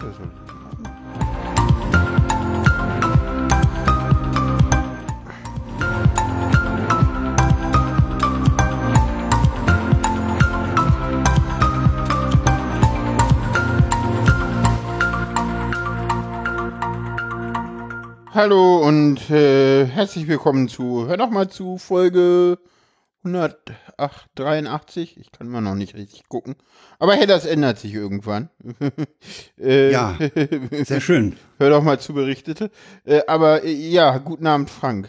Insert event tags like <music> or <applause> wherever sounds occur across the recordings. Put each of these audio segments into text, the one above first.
soll Hallo und äh, herzlich willkommen zu, hör doch mal zu, Folge 183. Ich kann immer noch nicht richtig gucken. Aber hey, das ändert sich irgendwann. äh, ja, sehr schön. Hör doch mal zu, Berichtete. Äh, aber äh, ja, guten Abend, Frank.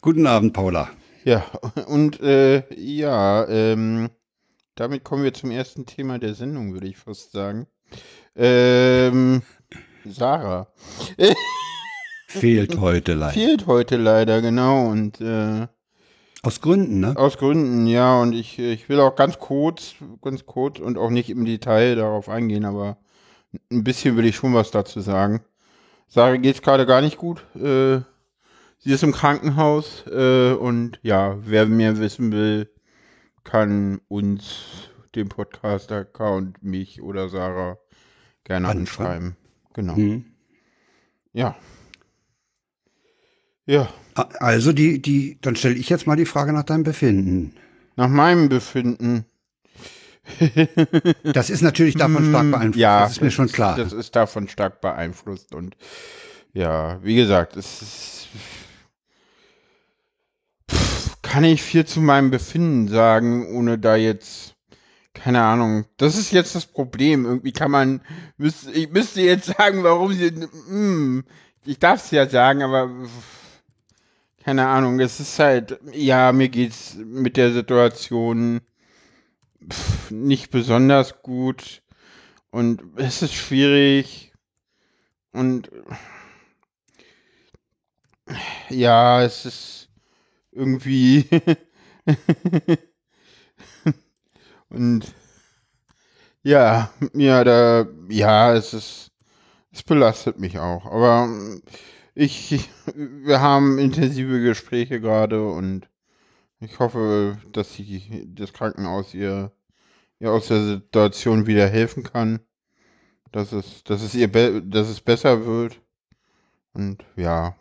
Guten Abend, Paula. Ja, und äh, ja, ähm, damit kommen wir zum ersten Thema der Sendung, würde ich fast sagen. Ähm, Sarah. Fehlt heute leider. Fehlt heute leider, genau. Und äh, aus Gründen, ne? Aus Gründen, ja. Und ich, ich will auch ganz kurz, ganz kurz und auch nicht im Detail darauf eingehen, aber ein bisschen will ich schon was dazu sagen. Sarah geht's gerade gar nicht gut. Äh, sie ist im Krankenhaus äh, und ja, wer mehr wissen will, kann uns, den Podcast-Account, mich oder Sarah gerne anschreiben. Genau. Mhm. Ja. Ja. Also die, die, dann stelle ich jetzt mal die Frage nach deinem Befinden. Nach meinem Befinden. <laughs> das ist natürlich davon stark beeinflusst. Ja, das ist mir schon klar. Das ist davon stark beeinflusst und ja, wie gesagt, es ist, kann ich viel zu meinem Befinden sagen, ohne da jetzt keine Ahnung. Das ist jetzt das Problem. Irgendwie kann man, müsste, ich müsste jetzt <laughs> sagen, warum sie, hm, ich darf es ja sagen, aber keine Ahnung, es ist halt, ja, mir geht's mit der Situation pff, nicht besonders gut und es ist schwierig und ja, es ist irgendwie <laughs> und ja, ja, da, ja, es ist, es belastet mich auch, aber ich, wir haben intensive Gespräche gerade und ich hoffe, dass sie das Krankenhaus ihr, ihr aus der Situation wieder helfen kann, dass es, dass es ihr, dass es besser wird und ja.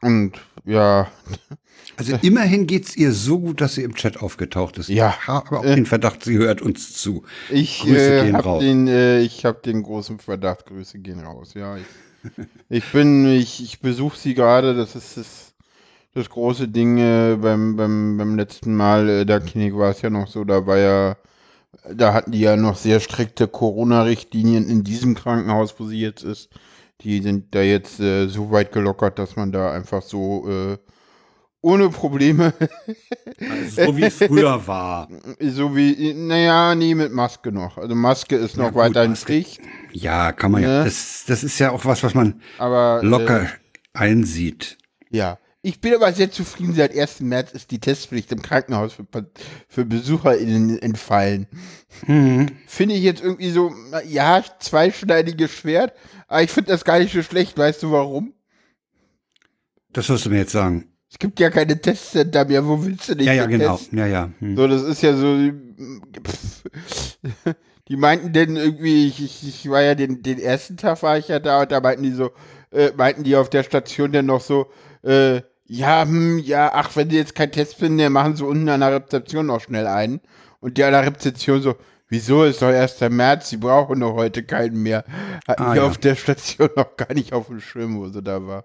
Und ja. Also immerhin geht es ihr so gut, dass sie im Chat aufgetaucht ist. Ja. Ich habe auch den Verdacht, sie hört uns zu. Ich Grüße äh, gehen raus. Den, äh, ich habe den großen Verdacht, Grüße gehen raus. Ja, ich ich bin, ich, ich besuche sie gerade, das ist das, das große Ding äh, beim, beim, beim letzten Mal äh, der Klinik war es ja noch so, da war ja, da hatten die ja noch sehr strikte Corona-Richtlinien in diesem Krankenhaus, wo sie jetzt ist. Die sind da jetzt äh, so weit gelockert, dass man da einfach so äh, ohne Probleme. <laughs> Also so wie es früher <laughs> war. So wie, naja, nee, mit Maske noch. Also Maske ist noch ja, weiterhin Pflicht. Ja, kann man ja. ja. Das, das ist ja auch was, was man aber, locker äh, einsieht. Ja. Ich bin aber sehr zufrieden. Seit 1. März ist die Testpflicht im Krankenhaus für, für BesucherInnen entfallen. Mhm. Finde ich jetzt irgendwie so, ja, zweischneidiges Schwert. Aber ich finde das gar nicht so schlecht. Weißt du warum? Das wirst du mir jetzt sagen. Es gibt ja keine Testcenter mehr, wo willst du nicht? Ja, ja, genau. Testen? Ja, ja. Hm. So, das ist ja so. Pff, <laughs> die meinten denn irgendwie, ich, ich, ich war ja den, den ersten Tag war ich ja da und da meinten die so, äh, meinten die auf der Station dann noch so, äh, ja, hm, ja, ach, wenn die jetzt kein Test finden, dann machen sie unten an der Rezeption noch schnell einen. Und die an der Rezeption so, wieso ist doch erst der März, sie brauchen doch heute keinen mehr. Hatten ah, die ja. auf der Station <laughs> noch gar nicht auf dem Schirm, wo sie da war.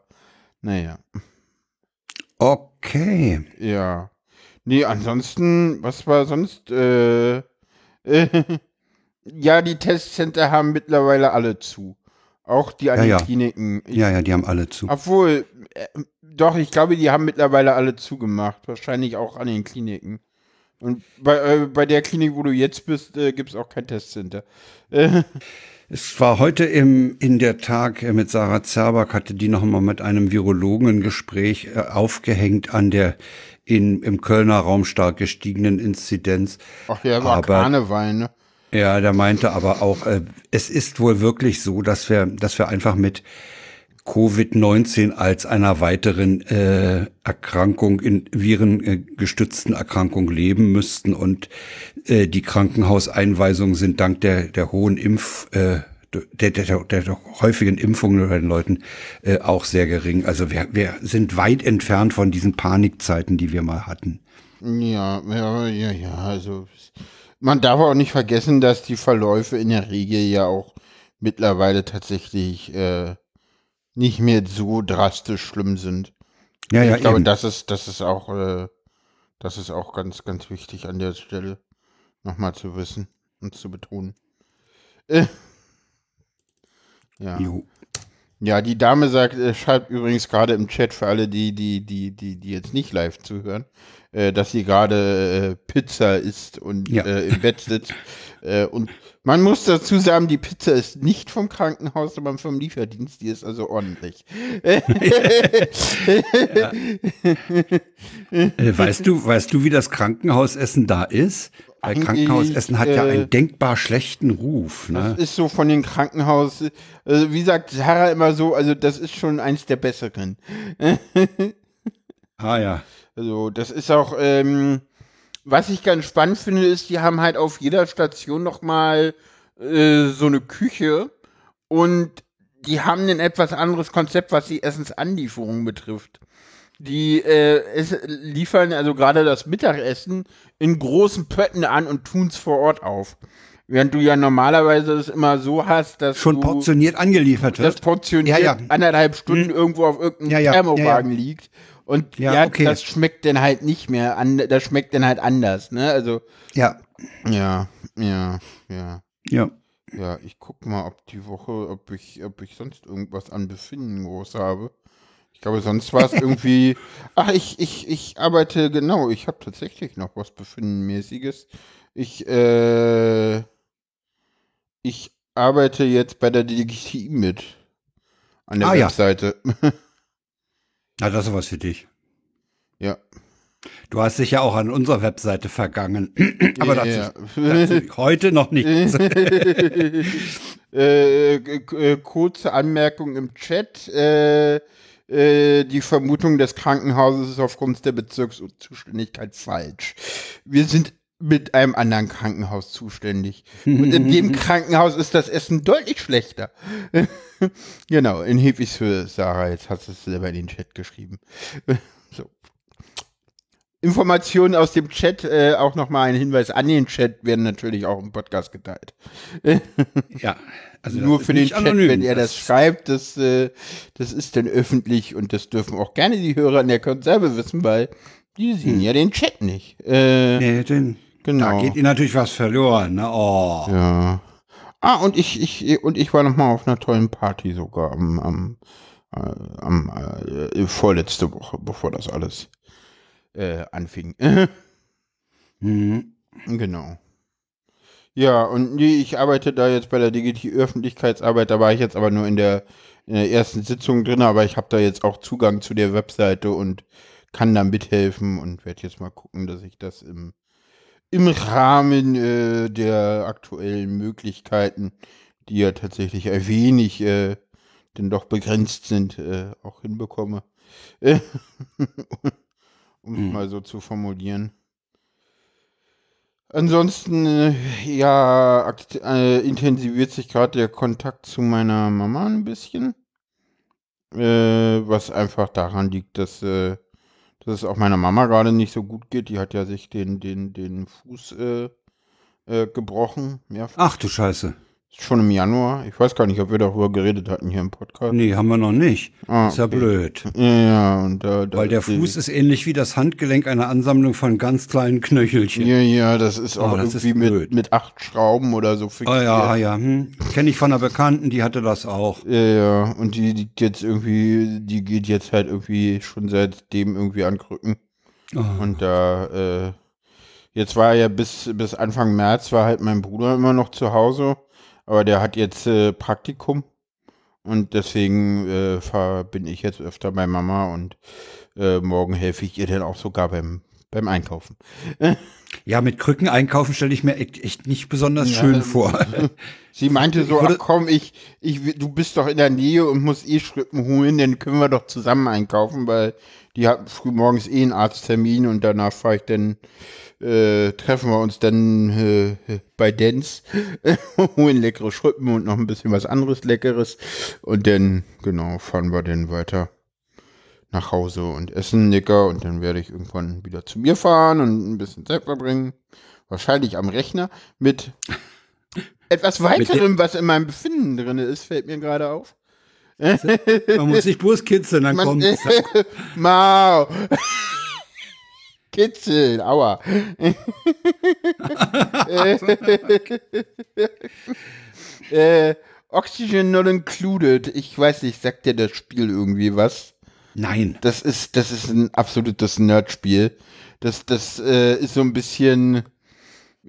Naja. Okay. Ja. Nee, ansonsten, was war sonst? Äh, äh, <laughs> ja, die Testcenter haben mittlerweile alle zu. Auch die an ja, den ja. Kliniken. Ich, ja, ja, die haben alle zu. Obwohl, äh, doch, ich glaube, die haben mittlerweile alle zugemacht. Wahrscheinlich auch an den Kliniken. Und bei, äh, bei der Klinik, wo du jetzt bist, äh, gibt es auch kein Testcenter. <laughs> Es war heute im, in der Tag äh, mit Sarah Zerbak, hatte die noch mal mit einem Virologen ein Gespräch äh, aufgehängt an der in, im Kölner Raum stark gestiegenen Inzidenz. Ach ja, war aber, Karneval, ne? Ja, der meinte aber auch, äh, es ist wohl wirklich so, dass wir, dass wir einfach mit Covid-19 als einer weiteren äh, Erkrankung in virengestützten Erkrankung leben müssten und äh, die Krankenhauseinweisungen sind dank der der hohen Impf äh, der, der, der, der häufigen Impfungen bei den Leuten äh, auch sehr gering. Also wir, wir sind weit entfernt von diesen Panikzeiten, die wir mal hatten. Ja, ja, ja, ja. Also man darf auch nicht vergessen, dass die Verläufe in der Regel ja auch mittlerweile tatsächlich äh, nicht mehr so drastisch schlimm sind. Ja, ja, ich glaube, eben. das ist, das ist auch, äh, das ist auch ganz, ganz wichtig an der Stelle nochmal zu wissen und zu betonen. Äh, ja. Jo. Ja, die Dame sagt, äh, schreibt übrigens gerade im Chat für alle, die, die, die, die, die jetzt nicht live zuhören, äh, dass sie gerade äh, Pizza isst und Ja. äh, im Bett sitzt. <laughs> Äh, und man muss dazu sagen, die Pizza ist nicht vom Krankenhaus, sondern vom Lieferdienst. Die ist also ordentlich. <laughs> Weißt du, weißt du, wie das Krankenhausessen da ist? Weil Krankenhausessen hat ja äh, einen denkbar schlechten Ruf. Ne? Das ist so von den Krankenhaus, also wie sagt Sarah immer so, also das ist schon eins der besseren. Ah ja. Also das ist auch, ähm, was ich ganz spannend finde, ist, die haben halt auf jeder Station nochmal äh, so eine Küche und die haben ein etwas anderes Konzept, was die Essensanlieferung betrifft. Die äh, es liefern also gerade das Mittagessen in großen Pötten an und tun's vor Ort auf. Während du ja normalerweise es immer so hast, dass Schon du portioniert angeliefert das wird. portioniert Ja, ja. anderthalb Stunden irgendwo auf irgendeinem Ja, ja, Thermowagen liegt. Und ja, okay. das schmeckt dann halt nicht mehr an, das schmeckt dann halt anders, ne? Also, Ja. ja, ja, ja. Ja. Ja, ich guck mal, ob die Woche, ob ich, ob ich sonst irgendwas an Befinden groß habe. Ich glaube, sonst war es <laughs> irgendwie. Ach, ich, ich, ich arbeite, genau, ich habe tatsächlich noch was Befindenmäßiges. Ich, äh, ich arbeite jetzt bei der DGT mit. An der Ah, ja. Webseite. <laughs> Na, das ist was für dich. ja. Du hast dich ja auch an unserer Webseite vergangen. <clears throat> Aber dazu, Ja. dazu heute noch nicht. <laughs> äh, äh, kurze Anmerkung im Chat. Äh, äh, die Vermutung des Krankenhauses ist aufgrund der Bezirkszuständigkeit falsch. Wir sind mit einem anderen Krankenhaus zuständig. Und in dem <laughs> Krankenhaus ist das Essen deutlich schlechter. <laughs> genau, in für Sarah. Jetzt hast du es selber in den Chat geschrieben. <laughs> so. Informationen aus dem Chat, äh, auch nochmal ein Hinweis an den Chat, werden natürlich auch im Podcast geteilt. Ja. Also Nur das für den Chat, anonym. wenn er das schreibt, das, äh, das ist dann öffentlich und das dürfen auch gerne die Hörer in der Konserve wissen, weil die sehen ja den Chat nicht. Äh, Nee, den, genau. Da geht ihnen natürlich was verloren. Ne? Oh. Ja. Ah, und ich, ich, und ich war noch mal auf einer tollen Party sogar am, am, äh, am äh, vorletzte Woche, bevor das alles äh, anfing. <laughs> Mhm. Genau. Ja, und nee, ich arbeite da jetzt bei der DGT Öffentlichkeitsarbeit, da war ich jetzt aber nur in der, in der ersten Sitzung drin, aber ich habe da jetzt auch Zugang zu der Webseite und kann da mithelfen und werde jetzt mal gucken, dass ich das im, im Rahmen äh, der aktuellen Möglichkeiten, die ja tatsächlich ein wenig äh, denn doch begrenzt sind, äh, auch hinbekomme. <laughs> um es Hm. mal so zu formulieren. Ansonsten, äh, ja, äh, intensiviert sich gerade der Kontakt zu meiner Mama ein bisschen. Äh, was einfach daran liegt, dass, äh, dass es auch meiner Mama gerade nicht so gut geht. Die hat ja sich den, den, den Fuß äh, äh, gebrochen. Ja, Ach du Scheiße. Schon im Januar. Ich weiß gar nicht, ob wir darüber geredet hatten hier im Podcast. Nee, haben wir noch nicht. Ah, ist ja okay. blöd. Ja, ja, und da, da Weil der Fuß ist ähnlich wie das Handgelenk eine Ansammlung von ganz kleinen Knöchelchen. Ja, ja, das ist auch Oh, das ist irgendwie mit, blöd. mit acht Schrauben oder so Ah fixiert. ja, ja. Hm. Kenne ich von einer Bekannten, die hatte das auch. Ja, ja, und die, die jetzt irgendwie, die geht jetzt halt irgendwie schon seitdem irgendwie an Krücken. Oh. Und da, äh, jetzt war ja bis, bis Anfang März war halt mein Bruder immer noch zu Hause, aber der hat jetzt äh, Praktikum. Und deswegen äh, bin ich jetzt öfter bei Mama und äh, morgen helfe ich ihr dann auch sogar beim, beim Einkaufen. Ja, mit Krücken einkaufen stelle ich mir echt, echt nicht besonders schön Ja, vor. <laughs> Sie meinte so, ach komm, ich, ich, du bist doch in der Nähe und musst eh Schrippen holen, dann können wir doch zusammen einkaufen, weil die hatten früh morgens eh einen Arzttermin und danach fahre ich dann, äh, treffen wir uns dann äh, bei Dens, <laughs> holen leckere Schrippen und noch ein bisschen was anderes Leckeres und dann, genau, fahren wir dann weiter nach Hause und essen Nicker und dann werde ich irgendwann wieder zu mir fahren und ein bisschen Zeit verbringen. Wahrscheinlich am Rechner mit <laughs> etwas weiterem, was in meinem Befinden drin ist, fällt mir gerade auf. Man muss sich bloß kitzeln, dann kommt <laughs> Mau. Kitzeln, aua. <laughs> äh, Oxygen not included. Ich weiß nicht, sagt dir das Spiel irgendwie was? Nein. Das ist, das ist ein absolutes Nerdspiel. Das, das äh, ist so ein bisschen,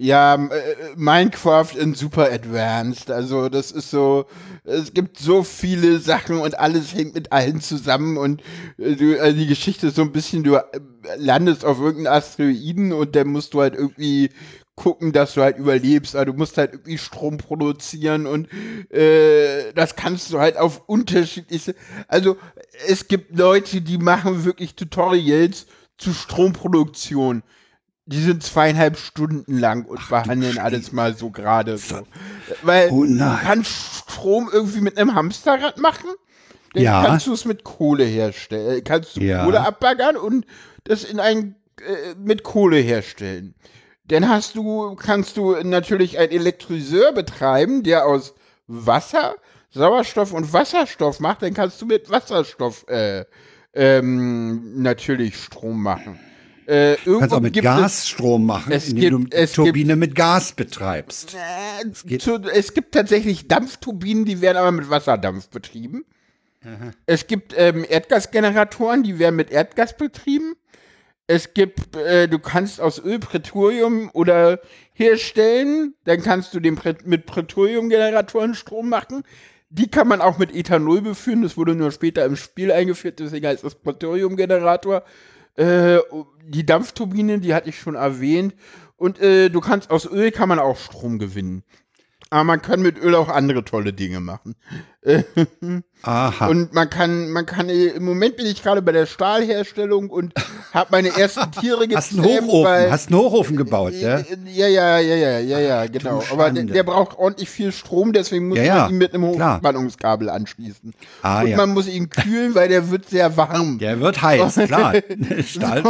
ja, äh, Minecraft in super advanced. Also das ist so, es gibt so viele Sachen und alles hängt mit allen zusammen und äh, du, also die Geschichte ist so ein bisschen, du landest auf irgendeinen Asteroiden und dann musst du halt irgendwie gucken, dass du halt überlebst. Also du musst halt irgendwie Strom produzieren und äh, das kannst du halt auf unterschiedliche. Also es gibt Leute, die machen wirklich Tutorials zu Stromproduktion. Die sind zweieinhalb Stunden lang und behandeln alles mal so gerade so. Weil Oh du kannst Strom irgendwie mit einem Hamsterrad machen. Dann Ja. kannst du es mit Kohle herstellen. Kannst du Ja. Kohle abbaggern und das in ein äh, mit Kohle herstellen. Dann hast du, kannst du natürlich einen Elektryseur betreiben, der aus Wasser, Sauerstoff und Wasserstoff macht. Dann kannst du mit Wasserstoff äh, ähm, natürlich Strom machen. Äh, Du kannst auch mit gibt Gas Strom machen, es indem gibt- du es Turbine mit Gas betreibst. Es, äh, zu, es gibt tatsächlich Dampfturbinen, die werden aber mit Wasserdampf betrieben. Es gibt ähm, Erdgasgeneratoren, die werden mit Erdgas betrieben. Es gibt, äh, du kannst aus Öl Prätorium oder herstellen, dann kannst du den Prä mit Prätoriumgeneratoren Strom machen. Die kann man auch mit Ethanol beführen, das wurde nur später im Spiel eingeführt, deswegen heißt das Prätoriumgenerator. Äh, die Dampfturbine, die hatte ich schon erwähnt. Und äh, du kannst aus Öl kann man auch Strom gewinnen. Aber man kann mit Öl auch andere tolle Dinge machen. <laughs> Aha. Und man kann, man kann, äh, im Moment bin ich gerade bei der Stahlherstellung und habe meine ersten Tiere <laughs> hast einen gezähmt, Hochofen, weil, hast einen Hochofen gebaut, ja? Äh, Ja, ja, ja, ja, ja, ja, genau. Aber der, der braucht ordentlich viel Strom, deswegen muss Ja, ja, man ihn mit einem. Hochspannungskabel anschließen. Ah, und ja. man muss ihn kühlen, weil der wird sehr warm. Der wird heiß, <laughs> klar. Stahl.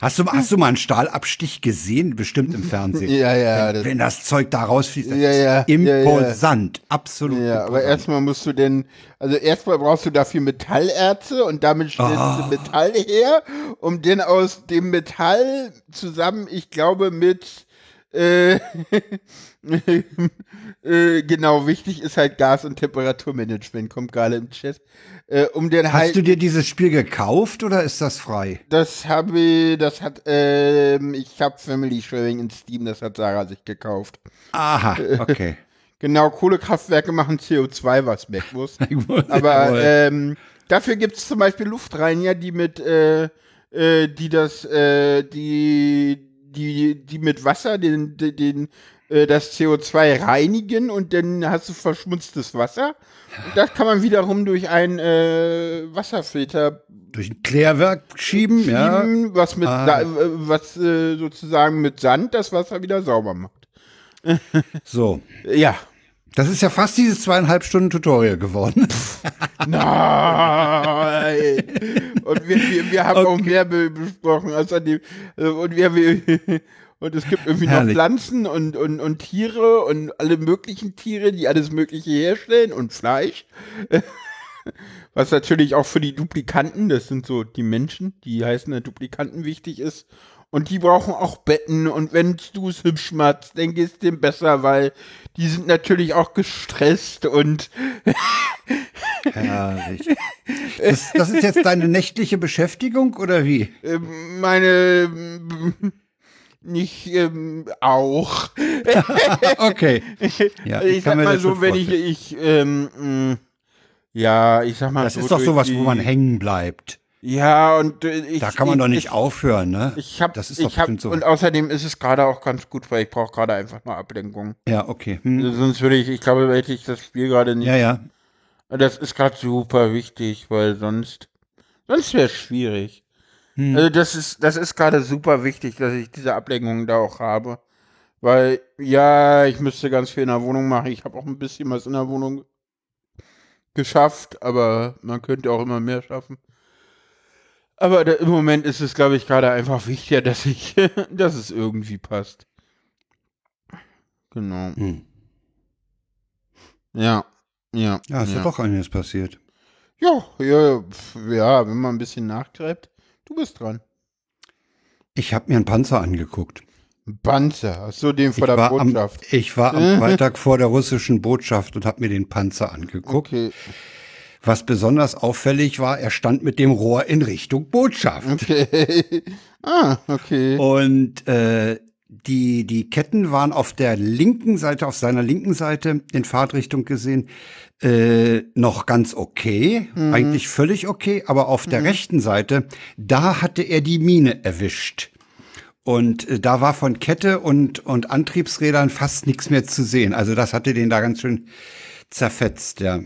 Hast du, hast du mal einen Stahlabstich gesehen? Bestimmt im Fernsehen. Ja, ja, das- Wenn das Zeug da rausfließt, das Ja, ist ja, ja, ja. imposant. Absolut. Ja, aber imposant. erstmal musst du denn, also erstmal brauchst du dafür Metallerze und damit stellst Ah. du Metall her, um dann aus dem Metall zusammen, ich glaube, mit äh, <laughs> äh, genau, wichtig ist halt Gas- und Temperaturmanagement, kommt gerade im Chat. Äh, um den Hast halt, du dir dieses Spiel gekauft oder ist das frei? das habe ich, das hat, ähm, ich habe Family Sharing in Steam, das hat Sarah sich gekauft. Aha, okay. <laughs> Genau, Kohlekraftwerke machen CO2, was weg muss. <laughs> Aber ähm, dafür gibt es zum Beispiel Luftreiniger, die mit, äh, äh, die das, äh, die, die, die mit Wasser den, den, den äh, das CO2 reinigen und dann hast du verschmutztes Wasser. Und das kann man wiederum durch einen äh, Wasserfilter Durch ein Klärwerk schieben, ja. schieben, was mit, Ah. Äh, was äh, sozusagen mit Sand das Wasser wieder sauber macht. So. Ja. Das ist ja fast dieses zweieinhalb Stunden Tutorial geworden. <laughs> Nein! Und wir, wir, wir haben auch Okay. mehr be besprochen. Außerdem, äh, und wir, wir <laughs> und es gibt irgendwie noch Herrlich. Pflanzen und, und, und Tiere und alle möglichen Tiere, die alles Mögliche herstellen und Fleisch. <laughs> Was natürlich auch für die Duplikanten, das sind so die Menschen, die heißen Duplikanten wichtig ist. Und die brauchen auch Betten und wenn du es hübsch machst, dann geht's dem besser, weil die sind natürlich auch gestresst und Herrlich. Das, das ist jetzt deine nächtliche Beschäftigung oder wie? Ähm, meine nicht ähm, auch. <laughs> Okay. Ja, ich, kann sag mal so, wenn ich, ich ähm, mh, ja, ich sag mal Das so ist doch sowas, wo man hängen bleibt. Ja, und äh, ich. Da kann man ich, doch nicht ich, aufhören, ne? Ich hab, Das ist doch ich hab, so. Und außerdem ist es gerade auch ganz gut, weil ich brauche gerade einfach mal Ablenkung. Ja, okay. Hm. Also sonst würde ich, ich glaube, hätte ich das Spiel gerade nicht. Ja, ja. Das ist gerade super wichtig, weil sonst, sonst wäre es schwierig. Hm. Also das ist, das ist gerade super wichtig, dass ich diese Ablenkung da auch habe. Weil, ja, ich müsste ganz viel in der Wohnung machen. Ich habe auch ein bisschen was in der Wohnung geschafft, aber man könnte auch immer mehr schaffen. Aber da, im Moment ist es, glaube ich, gerade einfach wichtiger, dass ich, <laughs> dass es irgendwie passt. Genau. Hm. Ja. Ja. Ja, ist ja. doch einiges passiert. Ja, ja, ja, wenn man ein bisschen nachgräbt. Du bist dran. Ich habe mir einen Panzer angeguckt. Ein Panzer, hast du den vor ich der war am, Botschaft? ich war am <laughs> Freitag vor der russischen Botschaft und habe mir den Panzer angeguckt. Okay, Was besonders auffällig war, er stand mit dem Rohr in Richtung Botschaft. okay. <laughs> ah, okay. Und äh, die, die Ketten waren auf der linken Seite, auf seiner linken Seite in Fahrtrichtung gesehen, äh, noch ganz okay, eigentlich völlig okay, aber auf der rechten Seite, da hatte er die Mine erwischt. Und äh, da war von Kette und, und Antriebsrädern fast nichts mehr zu sehen. Also das hatte den da ganz schön zerfetzt, ja.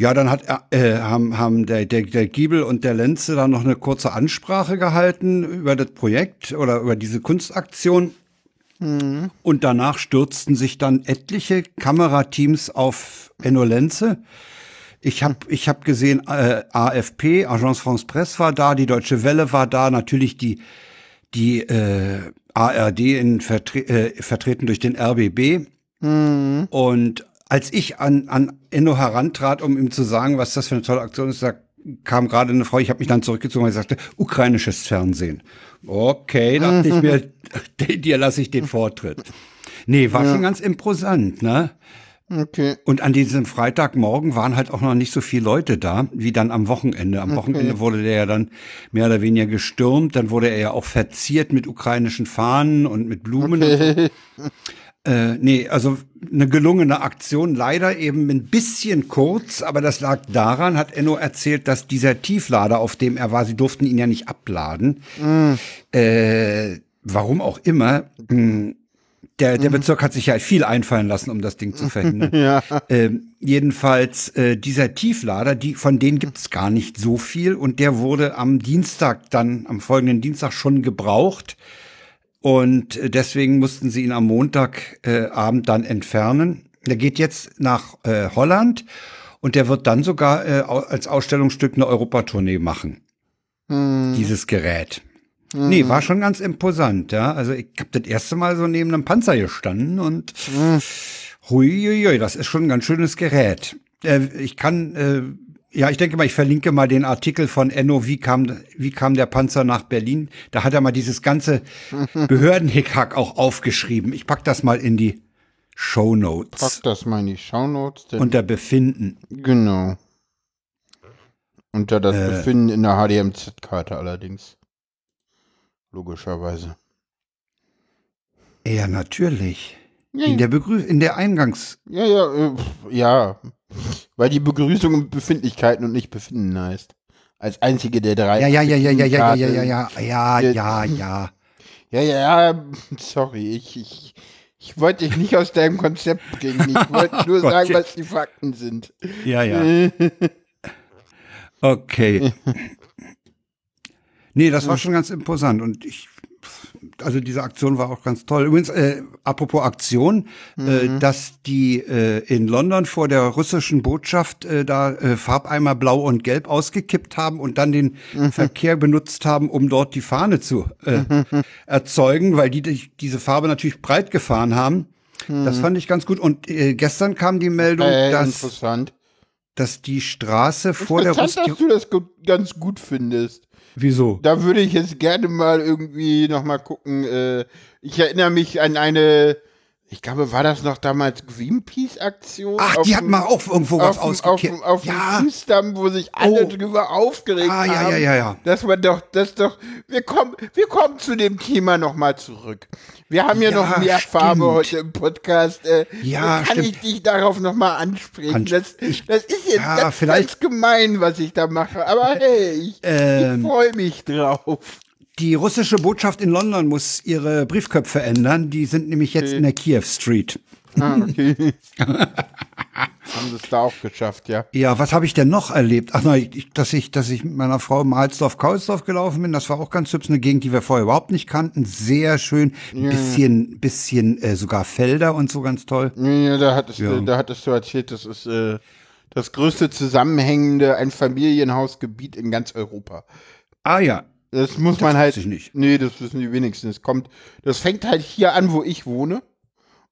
Ja, dann hat, er- äh, haben, haben der, der, der Giebel und der Lenze dann noch eine kurze Ansprache gehalten über das Projekt oder über diese Kunstaktion. Und danach stürzten sich dann etliche Kamerateams auf Enno Lenze. Ich habe ich hab gesehen, äh, AFP, Agence France Presse war da, die Deutsche Welle war da, natürlich die, die äh, ARD in vertre äh, vertreten durch den RBB. Und als ich an, an Enno herantrat, um ihm zu sagen, was das für eine tolle Aktion ist, da kam gerade eine Frau, ich habe mich dann zurückgezogen und sagte, ukrainisches Fernsehen. Okay, dachte ich mir, <laughs> dir lasse ich den Vortritt. Nee, war schon ganz imposant, ne? Okay. Und an diesem Freitagmorgen waren halt auch noch nicht so viele Leute da, wie dann am Wochenende. Am Wochenende wurde der ja dann mehr oder weniger gestürmt. Dann wurde er ja auch verziert mit ukrainischen Fahnen und mit Blumen. Und so. <laughs> Äh, nee, also eine gelungene Aktion, leider eben ein bisschen kurz, aber das lag daran, hat Enno erzählt, dass dieser Tieflader, auf dem er war, sie durften ihn ja nicht abladen. Äh, warum auch immer. mh, Der, der Bezirk hat sich ja viel einfallen lassen, um das Ding zu verhindern. <laughs> Ja. Ähm, jedenfalls äh, dieser Tieflader, die von denen gibt's gar nicht so viel und der wurde am Dienstag dann, am folgenden Dienstag schon gebraucht und deswegen mussten sie ihn am Montagabend äh, Abend dann entfernen. Der geht jetzt nach äh, Holland und der wird dann sogar äh, als Ausstellungsstück eine Europatournee machen. Dieses Gerät. Nee, war schon ganz imposant, ja. Also ich habe das erste Mal so neben einem Panzer gestanden und huiuiui, das ist schon ein ganz schönes Gerät. Äh, ich kann, äh, ja, ich denke mal, ich verlinke mal den Artikel von Enno, wie kam, wie kam der Panzer nach Berlin. Da hat er mal dieses ganze <laughs> Behördenhickhack auch aufgeschrieben. Ich pack das mal in die Show Notes Pack das mal in die Shownotes. Denn unter Befinden. genau. Unter das Äh. Befinden in der HDMZ-Karte allerdings. Logischerweise. Ja, natürlich. Ja, In der Begrü in der Eingangs, ja, ja, äh, ja. Weil die Begrüßung Befindlichkeiten und nicht Befinden heißt. Als einzige der drei. ja, ja, ja, ja, ja, ja, ja, ja, ja, ja, Äh, ja, ja. Ja, ja, ja, sorry, ich, ich, ich wollte dich nicht aus deinem Konzept bringen. Ich wollte nur sagen, ja. was die Fakten sind. Ja, ja. Okay. Nee, das war schon ganz imposant und ich, also diese Aktion war auch ganz toll. Übrigens, äh, apropos Aktion, äh, dass die äh, in London vor der russischen Botschaft äh, da äh, Farbeimer blau und gelb ausgekippt haben und dann den Verkehr benutzt haben, um dort die Fahne zu äh, erzeugen, weil die, die diese Farbe natürlich breit gefahren haben. Das fand ich ganz gut. Und äh, gestern kam die Meldung, Äh, dass dass die Straße vor der Interessant, Ruski dass du das gut, ganz gut findest. Wieso? Da würde ich jetzt gerne mal irgendwie noch mal gucken. Äh, ich erinnere mich an eine, ich glaube, war das noch damals Greenpeace-Aktion? Ach, die hatten mal auch irgendwo was auf, dem- auf, auf ja, dem Fußdamm, wo sich alle Oh. drüber aufgeregt Ah, ja, haben. ja, ja, ja. Dass man doch, das doch, wir kommen, wir kommen zu dem Thema nochmal zurück. Wir haben ja, Ja, noch mehr stimmt. Farbe heute im Podcast. Äh, Ja, kann stimmt. ich dich darauf nochmal ansprechen? An- Das, ich- das ist jetzt ja, ganz, vielleicht- ganz gemein, was ich da mache. Aber hey, ich, ich Ähm. freue mich drauf. Die russische Botschaft in London muss ihre Briefköpfe ändern. Die sind nämlich jetzt in der Kiew Street. Ah, okay. <laughs> haben sie es da auch geschafft, ja. Ja, was habe ich denn noch erlebt? Ach nein, dass ich, dass ich mit meiner Frau im Halsdorf-Kaulsdorf gelaufen bin, das war auch ganz hübsch. Eine Gegend, die wir vorher überhaupt nicht kannten. Sehr schön. Ein bisschen, bisschen äh, sogar Felder und so ganz toll. Ja, da hattest, Ja. du, da hattest du erzählt, das ist äh, das größte zusammenhängende Einfamilienhausgebiet in ganz Europa. Ah ja. Das muss man halt. ich nicht. Nee, das wissen die wenigsten. Es kommt, das fängt halt hier an, wo ich wohne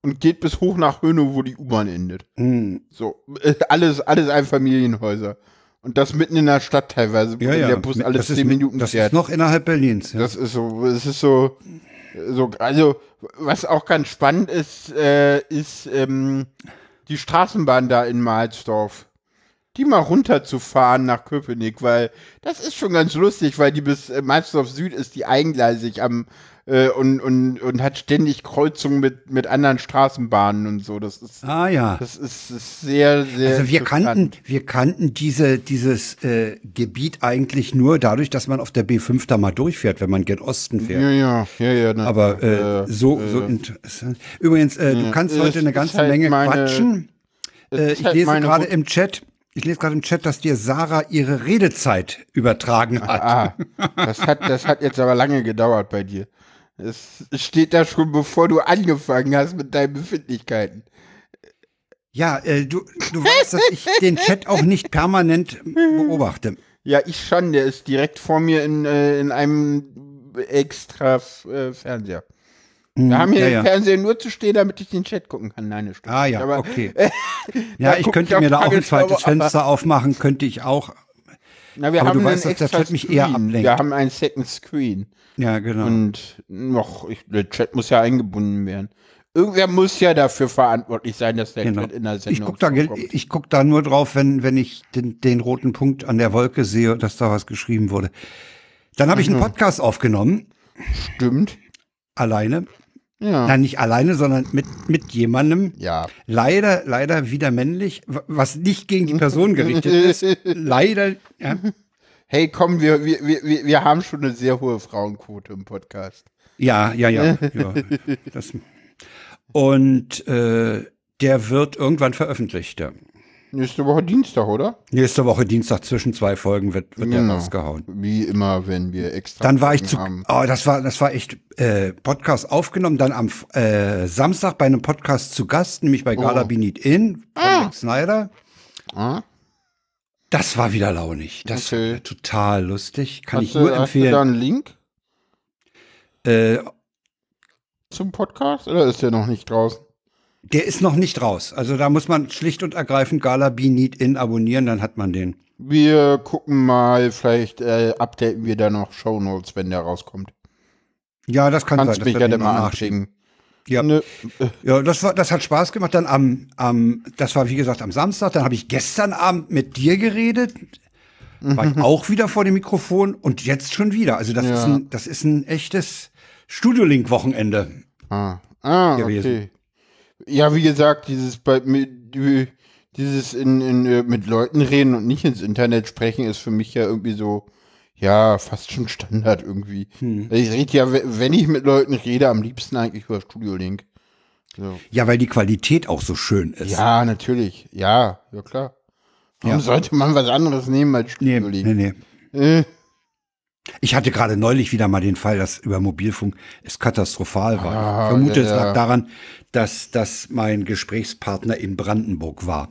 und geht bis hoch nach Höhne, wo die U-Bahn endet. Hm. So, äh, alles, alles Einfamilienhäuser. Und das mitten in der Stadt teilweise, wo Ja, ja. der Bus alle das zehn Minuten Das fährt. ist noch innerhalb Berlins. Ja. Das ist so, es ist so, so, also, was auch ganz spannend ist, äh, ist ähm, die Straßenbahn da in Mahlsdorf. Die mal runterzufahren nach Köpenick, weil das ist schon ganz lustig, weil die bis äh, Mahlsdorf Süd ist die eingleisig am äh, und, und, und hat ständig Kreuzungen mit, mit anderen Straßenbahnen und so. Das ist, Ah ja. das ist, ist sehr, sehr. Also wir kannten, wir kannten diese, dieses äh, Gebiet eigentlich nur dadurch, dass man auf der B5 da mal durchfährt, wenn man gen Osten fährt. Ja, ja, ja, ja. ne, Aber äh, so, so interessant. Übrigens, äh, du kannst heute eine ganze halt Menge quatschen. Äh, ich halt lese gerade im Chat, ich lese gerade im Chat, dass dir Sarah ihre Redezeit übertragen hat. Ah, das hat, das hat jetzt aber lange gedauert bei dir. Es steht da schon, bevor du angefangen hast mit deinen Befindlichkeiten. Ja, äh, du, du weißt, dass ich den Chat auch nicht permanent beobachte. Ja, ich schon, der ist direkt vor mir in, äh, in einem extra äh, Fernseher. Wir haben hier ja, den ja. Fernseher nur zu stehen, damit ich den Chat gucken kann. Nein, stimmt Ah ja, aber, okay. <laughs> Ja, ich könnte mir da auch ein zweites <laughs> Fenster aufmachen, könnte ich auch. Na, wir aber haben du weißt, dass der Chat mich eher Screen. ablenkt. Wir haben einen Second Screen. Ja, genau. Und noch, ich, der Chat muss ja eingebunden werden. Irgendwer muss ja dafür verantwortlich sein, dass der Genau. Chat in der Sendung Ich gucke da, vorkommt. ich guck da nur drauf, wenn, wenn ich den, den roten Punkt an der Wolke sehe, dass da was geschrieben wurde. Dann habe ich Mhm. einen Podcast aufgenommen, Stimmt. alleine. Ja. Nein, nicht alleine, sondern mit, mit jemandem. Ja. Leider, leider wieder männlich, was nicht gegen die Person gerichtet ist. <laughs> Leider, ja. Hey, komm, wir, wir, wir, wir- wir haben schon eine sehr hohe Frauenquote im Podcast. Ja, ja, ja. ja das, und äh, der wird irgendwann veröffentlicht. Ja. Nächste Woche Dienstag, oder? Nächste Woche Dienstag zwischen zwei Folgen wird, wird der Genau. rausgehauen. Wie immer, wenn wir extra. Dann war ich zu, haben. oh, das war, das war echt äh, Podcast aufgenommen. Dann am äh, Samstag bei einem Podcast zu Gast, nämlich bei Gala Oh. Be Need In von Nick Snyder. Ah? Das war wieder launig. Das Okay. war total lustig. Kann Hast, ich du, nur hast du da empfehlen. einen Link Äh, zum Podcast oder ist der noch nicht draußen? Der ist noch nicht raus. Also da muss man schlicht und ergreifend Gala Be Need In abonnieren, dann hat man den. Wir gucken mal, vielleicht äh, updaten wir da noch Shownotes, wenn der rauskommt. Ja, das kann Kannst sein. du mich ja dann mal nachschicken. anschicken. Ja. Ne, Ja, das war, das hat Spaß gemacht. Dann am, am, das war wie gesagt am Samstag. Dann habe ich gestern Abend mit dir geredet. War ich auch wieder vor dem Mikrofon und jetzt schon wieder. Also das Ja. ist ein, das ist ein echtes Studiolink-Wochenende. Ah, ah gewesen. okay. Ja, wie gesagt, dieses bei mit, dieses in, in, äh, mit Leuten reden und nicht ins Internet sprechen ist für mich ja irgendwie so, ja, fast schon Standard irgendwie. Hm. Ich rede ja, we- wenn ich mit Leuten rede, am liebsten eigentlich über Studio Link. So. Ja, weil die Qualität auch so schön ist. Ja, natürlich. Ja, ja klar. Warum Ja. sollte man was anderes nehmen als Nee, Studio nee, Link? nee. Äh, Ich hatte gerade neulich wieder mal den Fall, dass über Mobilfunk es katastrophal war. Ah, ich vermute, ja, es ja. lag daran, dass, dass mein Gesprächspartner in Brandenburg war.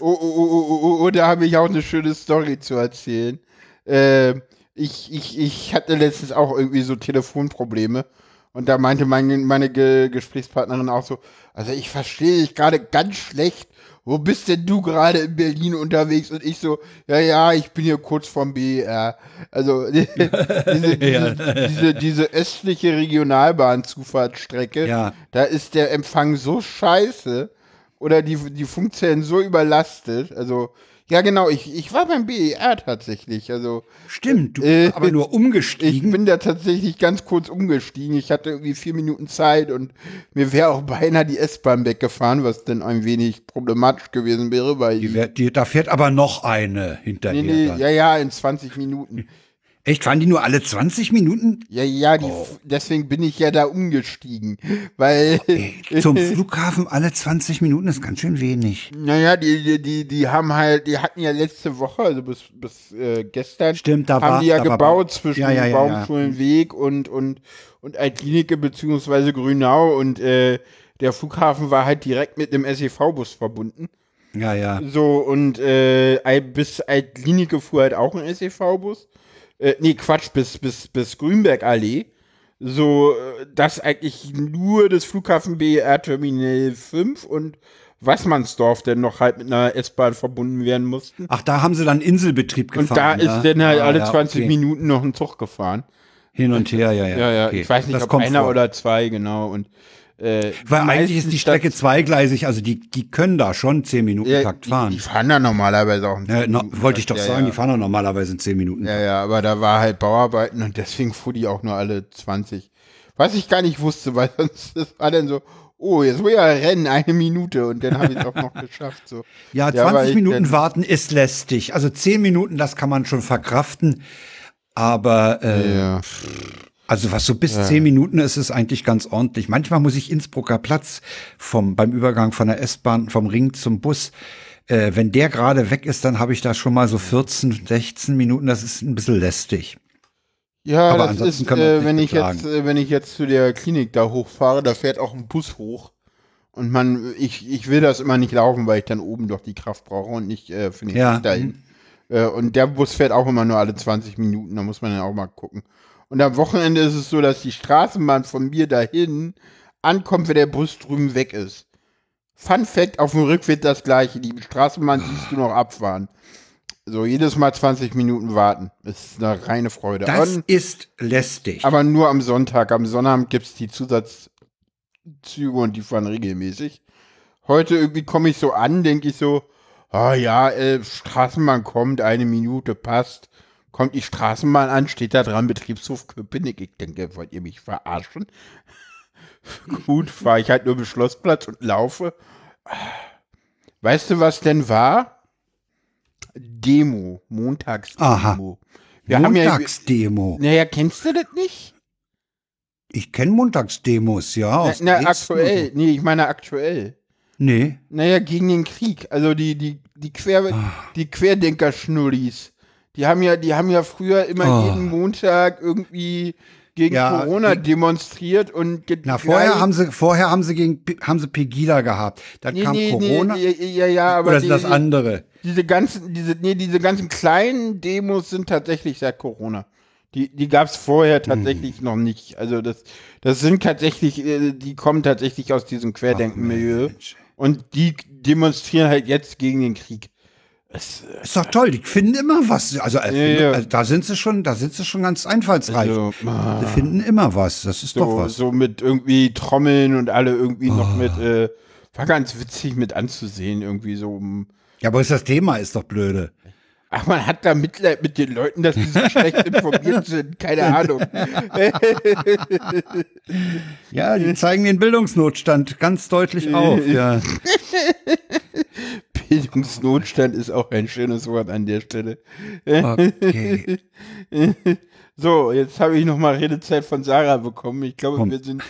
Oh, oh, oh, oh, oh, oh, da habe ich auch eine schöne Story zu erzählen. Äh, ich, ich, ich hatte letztens auch irgendwie so Telefonprobleme. Und da meinte meine, meine Ge Gesprächspartnerin auch so, also ich verstehe dich gerade ganz schlecht wo bist denn du gerade in Berlin unterwegs? Und ich so, ja, ja, ich bin hier kurz vom BER. Also <laughs> diese, <laughs> diese, diese, diese östliche Regionalbahnzufahrtsstrecke, Ja. da ist der Empfang so scheiße oder die, die Funktionen so überlastet. Also, ja genau, ich, ich war beim BER tatsächlich. Also Stimmt, du Äh, bist aber nur ich umgestiegen. bin da tatsächlich ganz kurz umgestiegen. Ich hatte irgendwie vier Minuten Zeit und mir wäre auch beinahe die S-Bahn weggefahren, was dann ein wenig problematisch gewesen wäre, weil die, wär- die, da fährt aber noch eine hinterher. nee, nee, ja, ja, in 20 Minuten. Echt, fahren die nur alle 20 Minuten? Ja, ja, die, Oh. deswegen bin ich ja da umgestiegen, weil, <laughs> Zum Flughafen alle 20 Minuten ist ganz schön wenig. naja, die, die, die, die haben halt, die hatten ja letzte Woche, also bis, bis äh, gestern, Stimmt, da haben war- die ja da war- gebaut zwischen Ja, ja, ja. Baumschulenweg und, und, und Altlinike beziehungsweise Grünau und äh, der Flughafen war halt direkt mit dem SEV-Bus verbunden. Ja, ja. So, und äh, bis Altlinike fuhr halt auch ein SEV-Bus. Äh, nee, Quatsch, bis, bis, bis Grünbergallee. So, äh, dass eigentlich nur das Flughafen BER Terminal 5 und Wassmannsdorf dann noch halt mit einer S-Bahn verbunden werden mussten. Ach, da haben sie dann Inselbetrieb Und gefahren. da ja? ist dann halt Ah, alle ja, 20 okay. Minuten noch ein Zug gefahren. Hin und her, ja, ja. Ja, ja, okay. ich weiß nicht, das ob kommt einer vor. oder zwei, genau. Und äh, Weil eigentlich ist die Strecke Station- zweigleisig, also die, die können da schon 10 Minuten ja, Takt die, fahren. die fahren da normalerweise auch. ja, no, wollte ich doch Takt, sagen, ja, die ja. fahren doch normalerweise in 10 Minuten. Ja, ja, aber da war halt Bauarbeiten und deswegen fuhr die auch nur alle 20. Was ich gar nicht wusste, weil <laughs> sonst das war dann so, oh, jetzt will ja rennen, eine Minute und dann habe ich es auch noch geschafft. So. <laughs> Ja, weil 20 ich Minuten warten ist lästig. Also 10 Minuten, das kann man schon verkraften. Aber äh, Ja. Also was so bis 10 Minuten ist, ist eigentlich ganz ordentlich. Manchmal muss ich Innsbrucker Platz vom, beim Übergang von der S-Bahn vom Ring zum Bus. Äh, wenn der gerade weg ist, dann habe ich da schon mal so 14, 16 Minuten. Das ist ein bisschen lästig. Ja, Aber das ansonsten ist, kann man äh, wenn ich jetzt, äh, wenn ich jetzt zu der Klinik da hochfahre, da fährt auch ein Bus hoch. Und man, ich, ich will das immer nicht laufen, weil ich dann oben doch die Kraft brauche und nicht äh, für den Ja. Dahin. Äh, und der Bus fährt auch immer nur alle 20 Minuten, da muss man dann auch mal gucken. Und am Wochenende ist es so, dass die Straßenbahn von mir dahin ankommt, wenn der Bus drüben weg ist. Fun Fact, auf dem Rückweg das gleiche. Die Straßenbahn siehst du noch abfahren. So, jedes Mal 20 Minuten warten. Das ist eine reine Freude. Das Und- ist lästig. aber nur am Sonntag. Am Sonnabend gibt es die Zusatzzüge und die fahren regelmäßig. Heute irgendwie komme ich so an, denke ich so, ah ja, äh, Straßenbahn kommt, eine Minute passt. Kommt die Straßenbahn an, steht da dran, Betriebshof Köpenick. Ich denke, wollt ihr mich verarschen? <laughs> Gut, fahre ich halt nur bis Schlossplatz und laufe. Weißt du, was denn war? Demo, Montagsdemo. Aha. Wir haben ja, Montagsdemo. naja, kennst du das nicht? Ich kenne Montagsdemos, ja. Na, Aus na aktuell. so. Nee, ich meine aktuell. Nee. Naja, gegen den Krieg. Also die, die, die, Quer, Ah. die Querdenker-Schnullis. Die haben ja, die haben ja früher immer Oh. jeden Montag irgendwie gegen Ja, Corona die- demonstriert und Na, vorher haben sie, vorher haben sie gegen, haben sie Pegida gehabt. Dann nee, kam nee, Corona. Nee, ja, ja, ja, aber oder sind die, das andere? diese ganzen, diese, nee, diese ganzen kleinen Demos sind tatsächlich seit Corona. Die, die gab es vorher tatsächlich Hm. noch nicht. Also das, das sind tatsächlich, äh, die kommen tatsächlich aus diesem Querdenken-Milieu. Und die demonstrieren halt jetzt gegen den Krieg. Es, äh, Ist doch toll, die finden immer was. Also, äh, Ja, ja. also da sind sie schon, da sind sie schon ganz einfallsreich. also, ah, die finden immer was. Das ist doch so, was. so mit irgendwie Trommeln und alle irgendwie Oh. noch mit, äh, war ganz witzig mit anzusehen, irgendwie so. Ja, aber ist das Thema ist doch blöde. Ach, man hat da Mitleid mit den Leuten, dass sie so schlecht <laughs> informiert sind. Keine Ahnung. <laughs> Ja, die zeigen den Bildungsnotstand ganz deutlich auf. Ja. <laughs> Bildungsnotstand ist auch ein schönes Wort an der Stelle. Okay. <laughs> So, jetzt habe ich nochmal Redezeit von Sarah bekommen. Ich glaube, Komm. wir sind,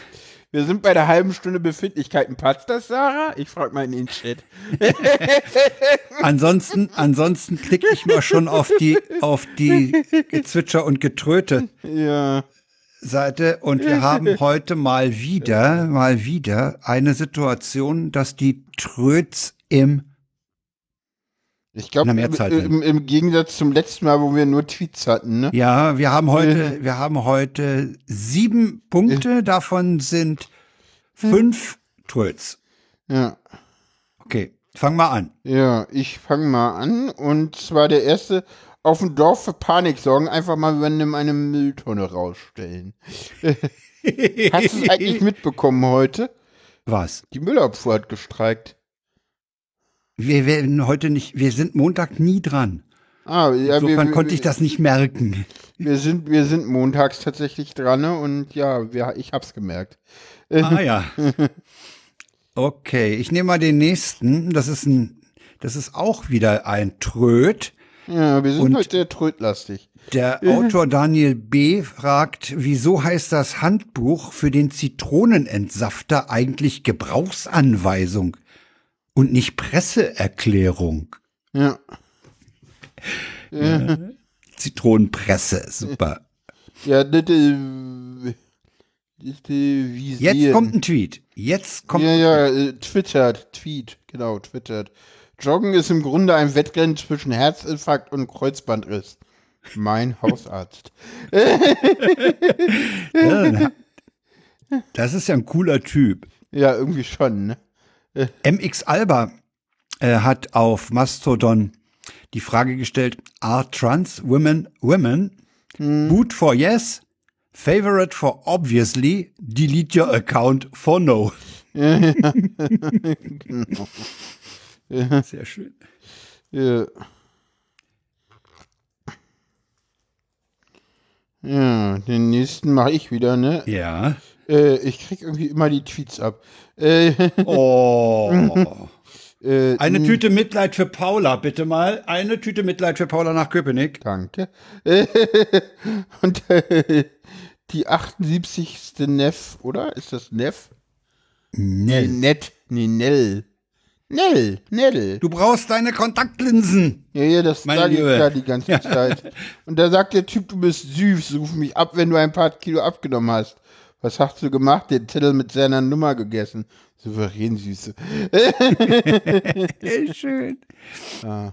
wir sind bei der halben Stunde Befindlichkeiten. Passt das, Sarah? Ich frage mal in den Chat. <laughs> Ansonsten, ansonsten klicke ich mal schon auf die, auf die Gezwitscher und Getröte Ja. Seite und wir haben heute mal wieder, mal wieder eine Situation, dass die Tröts im Ich glaube, im, im, Gegensatz zum letzten Mal, wo wir nur Tweets hatten, ne? Ja, wir haben heute, wir haben heute sieben Punkte, davon sind fünf Tröts. Ja. Okay. Fang mal an. Ja, ich fange mal an. Und zwar der erste, auf dem Dorf für Panik sorgen, einfach mal random eine Mülltonne rausstellen. <laughs> Hast du es eigentlich <laughs> mitbekommen heute? Was? Die Müllabfuhr hat gestreikt. Wir werden heute nicht, wir sind Montag nie dran. Ah, ja, Insofern wir, konnte wir, ich das nicht merken. Wir sind, wir sind montags tatsächlich dran und ja, wir, ich hab's gemerkt. Ah ja. <laughs> Okay, ich nehme mal den nächsten. Das ist ein, das ist auch wieder ein Tröd. Ja, wir sind Und- heute sehr trödlastig. Der <laughs> Autor Daniel B. fragt, wieso heißt das Handbuch für den Zitronenentsafter eigentlich Gebrauchsanweisung und nicht Presseerklärung? Ja. Zitronenpresse, super. Ja, das, äh, das, äh, Jetzt kommt ein Tweet. Jetzt kommt Ja, ja, äh, twittert, tweet, genau, twittert. Joggen ist im Grunde ein Wettrennen zwischen Herzinfarkt und Kreuzbandriss. Mein <laughs> Hausarzt. Ja, das ist ja ein cooler Typ. Ja, irgendwie schon, ne? MX Alba äh, hat auf Mastodon die Frage gestellt, are trans women women? Boot for yes, favorite for obviously, delete your account for no. <laughs> Sehr schön. Ja. Ja, den nächsten mache ich wieder, ne? Ja. Äh, ich krieg irgendwie immer die Tweets ab. Äh, <laughs> Oh. äh, Eine n- Tüte Mitleid für Paula, bitte mal. Eine Tüte Mitleid für Paula nach Köpenick. Danke. Äh, <laughs> Und äh, die 78. Neff, oder? Ist das Neff? Nee, Nell. Nett. Nee, Nell. Nell, Nell. Du brauchst deine Kontaktlinsen. Ja, ja, das ich Liebe. ja die ganze Zeit. Und da sagt der Typ, du bist süß, ruf mich ab, wenn du ein paar Kilo abgenommen hast. Was hast du gemacht? Den Zettel mit seiner Nummer gegessen. Souverän süße. Sehr schön. <laughs>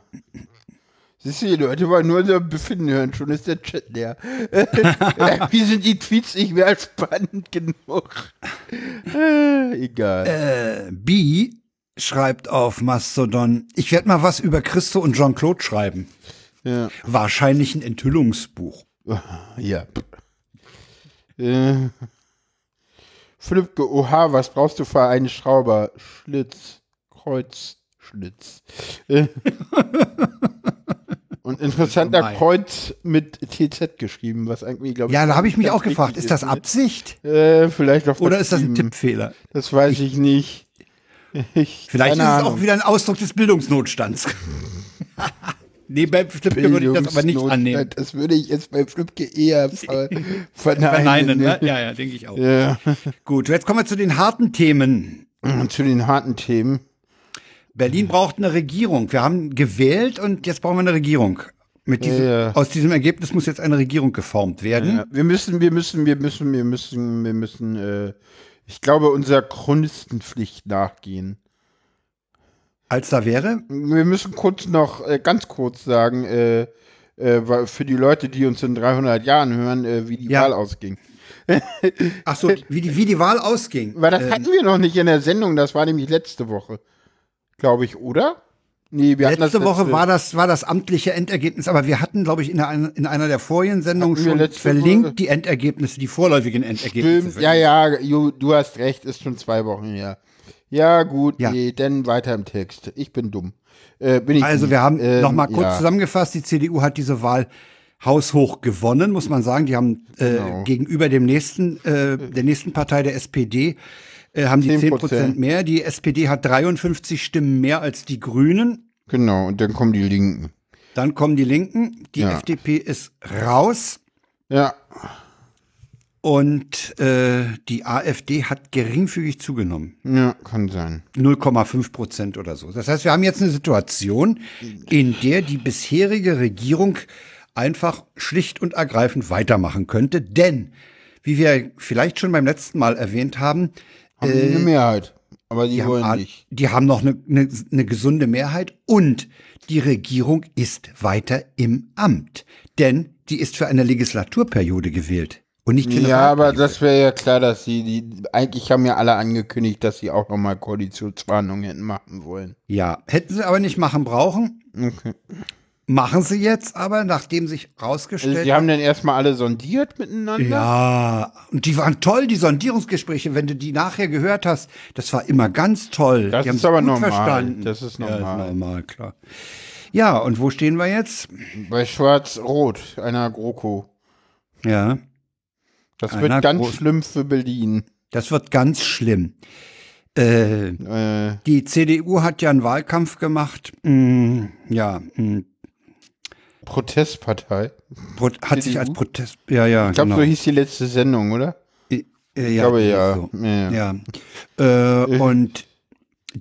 Siehst du, die Leute wollen nur so Befinden hören, schon ist der Chat leer. <laughs> Wie sind die Tweets nicht mehr spannend genug? <laughs> Egal. Äh, B schreibt auf Mastodon, ich werde mal was über Christo und Jean-Claude schreiben. Ja. Wahrscheinlich ein Enthüllungsbuch. Ja. Äh, Flipke, oha, was brauchst du für einen Schrauber? Schlitz, Kreuz, Schlitz. Äh. <laughs> Und interessanter Gemein. Kreuz mit TZ geschrieben, was irgendwie, glaube ich. Ja, da habe ich mich auch gefragt, ist das? Absicht Äh, vielleicht auf oder ist das ein Tipp? Tippfehler? Das weiß ich nicht. <laughs> Ich, Vielleicht ist es Ahnung. auch wieder ein Ausdruck des Bildungsnotstands. <laughs> nee, bei Flipke würde ich das aber nicht annehmen. Das würde ich jetzt bei Flipke eher <laughs> ver verneinen. Verneinen, ne? Ja, ja, denke ich auch. Ja. Gut, jetzt kommen wir zu den harten Themen. Und zu den harten Themen. Berlin braucht eine Regierung. Wir haben gewählt und jetzt brauchen wir eine Regierung. Diesem, Ja. Aus diesem Ergebnis muss jetzt eine Regierung geformt werden. Ja, wir müssen, wir müssen, wir müssen, wir müssen, wir müssen, äh, ich glaube, unserer Chronistenpflicht nachgehen. Als da wäre, Wir müssen kurz noch, äh, ganz kurz sagen, äh, äh, für die Leute, die uns in 300 Jahren hören, äh, wie die Ja. Wahl ausging. <laughs> ach so, wie die, wie die Wahl ausging. Weil das Ähm, hatten wir noch nicht in der Sendung, das war nämlich letzte Woche. Glaube ich, oder? Nee, Letzte das Woche war das, war das amtliche Endergebnis, aber wir hatten, glaube ich, in einer, in einer der vorigen Sendungen schon letzte verlinkt Woche- die Endergebnisse, die vorläufigen Endergebnisse. Film, ja, ja, ju, du hast recht, ist schon zwei Wochen her. Ja, gut, Ja. nee, dann weiter im Text. Ich bin dumm. Äh, bin ich Also nicht. wir haben Ähm, noch mal kurz ja. zusammengefasst, die CDU hat diese Wahl haushoch gewonnen, muss man sagen. Die haben äh, Genau. gegenüber dem nächsten, äh, der nächsten Partei, der SPD, äh, haben die 10 10%. Prozent mehr. Die SPD hat 53 Stimmen mehr als die Grünen. Genau, und dann kommen die Linken. Dann kommen die Linken. Die Ja. FDP ist raus. Ja, Und äh, die AfD hat geringfügig zugenommen. ja, kann sein. 0,5 Prozent oder so. Das heißt, wir haben jetzt eine Situation, in der die bisherige Regierung einfach schlicht und ergreifend weitermachen könnte. Denn, wie wir vielleicht schon beim letzten Mal erwähnt haben, Haben die eine Mehrheit. Aber die, die wollen haben, nicht. die haben noch eine, eine, eine gesunde Mehrheit und die Regierung ist weiter im Amt. Denn die ist für eine Legislaturperiode gewählt Und nicht Ja, aber das wäre ja klar, dass sie, die, eigentlich haben ja alle angekündigt, dass sie auch nochmal Koalitionsverhandlungen hätten machen wollen. Ja, hätten sie aber nicht machen brauchen. Okay. Machen sie jetzt aber, nachdem sich Also rausgestellt sie haben dann erstmal alle sondiert miteinander? Ja, und die waren toll, die Sondierungsgespräche, wenn du die nachher gehört hast. Das war immer ganz toll. Das die ist aber normal. Verstanden. Das ist Ja, normal. ist normal, klar. Ja, und wo stehen wir jetzt? Bei Schwarz-Rot, einer GroKo. Ja, Das Einer wird ganz schlimm für Berlin. das wird ganz schlimm. Äh, Äh, die CDU hat ja einen Wahlkampf gemacht. Mm, ja, mm, Protestpartei. Pro hat sich CDU? als Protest. Ja, ja, Ich glaube, genau. so hieß die letzte Sendung, oder? Äh, ja, Ich glaube ja. so. Ja, ja. Ja. Äh, und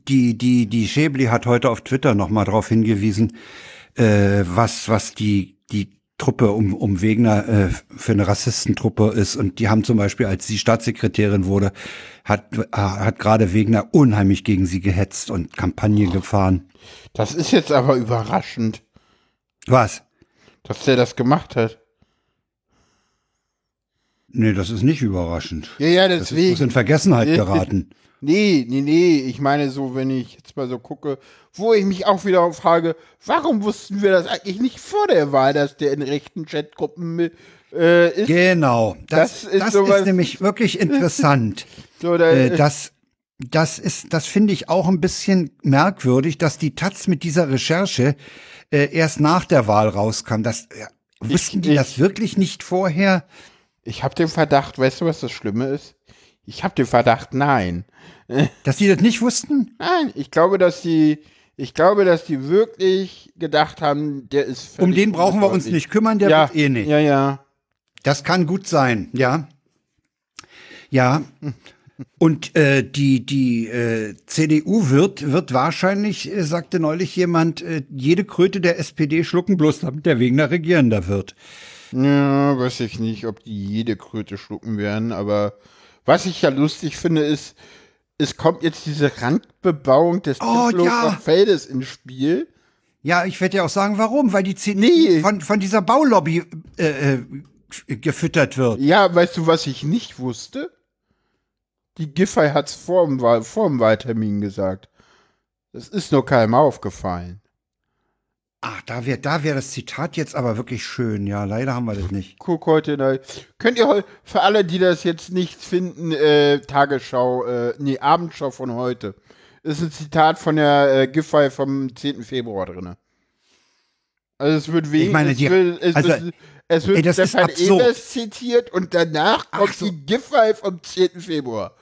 die, die, die Schäbli hat heute auf Twitter nochmal darauf hingewiesen, äh, was, was die, die Truppe um, um Wegner äh, für eine Rassistentruppe ist. Und die haben zum Beispiel, als sie Staatssekretärin wurde, hat, äh, hat gerade Wegner unheimlich gegen sie gehetzt und Kampagne gefahren. Das ist jetzt aber überraschend, Was? dass der das gemacht hat. Nee, das ist nicht überraschend. Ja, ja, Das ist deswegen. in Vergessenheit geraten. Nee, nee, nee. Ich meine so, wenn ich jetzt mal so gucke, wo ich mich auch wieder frage, warum wussten wir das eigentlich nicht vor der Wahl, dass der in rechten Chatgruppen äh, ist? Genau. Das, Das das, ist ist, sowas- nämlich wirklich interessant. <laughs> So, da, äh, das, das ist, das finde ich auch ein bisschen merkwürdig, dass die Taz mit dieser Recherche äh, erst nach der Wahl rauskam. Das, ja, wussten die ich- das wirklich nicht vorher? ich habe den Verdacht, weißt du, was das Schlimme ist? Ich habe den Verdacht, nein. <laughs> Dass die das nicht wussten? Nein, ich glaube, dass die, ich glaube, dass die wirklich gedacht haben, der ist Um den brauchen wir uns nicht kümmern, der ja, wird eh nicht. Ja, ja. Das kann gut sein, ja. Ja. Und äh, die, die äh, CDU wird, wird wahrscheinlich, äh, sagte neulich jemand, äh, jede Kröte der SPD schlucken, bloß damit der Wegner regierender wird. Ja, weiß ich nicht, ob die jede Kröte schlucken werden, aber was ich ja lustig finde, ist, es kommt jetzt diese Randbebauung des Oh, ja. Feldes ins Spiel. Ja, ich werde ja auch sagen, warum, weil die CDU Nee. von, von dieser Baulobby äh, äh, gefüttert wird. Ja, weißt du, was ich nicht wusste? Die Giffey hat's vor dem, Wahl, vor dem Wahltermin gesagt. Das ist nur keinem aufgefallen. Ah, da wäre da wär das Zitat jetzt aber wirklich schön. Ja, leider haben wir das nicht. Guck heute der, Könnt ihr für alle, die das jetzt nicht finden, äh, Tagesschau, äh, nee, Abendschau von heute. Ist ein Zitat von der äh, Giffey vom 10. Februar drin. Also es wird wegen, Ich meine, es die- wird, es also, wird, es wird ey, Stefan. Evers zitiert und danach Ach kommt so. die Giffey vom 10. Februar.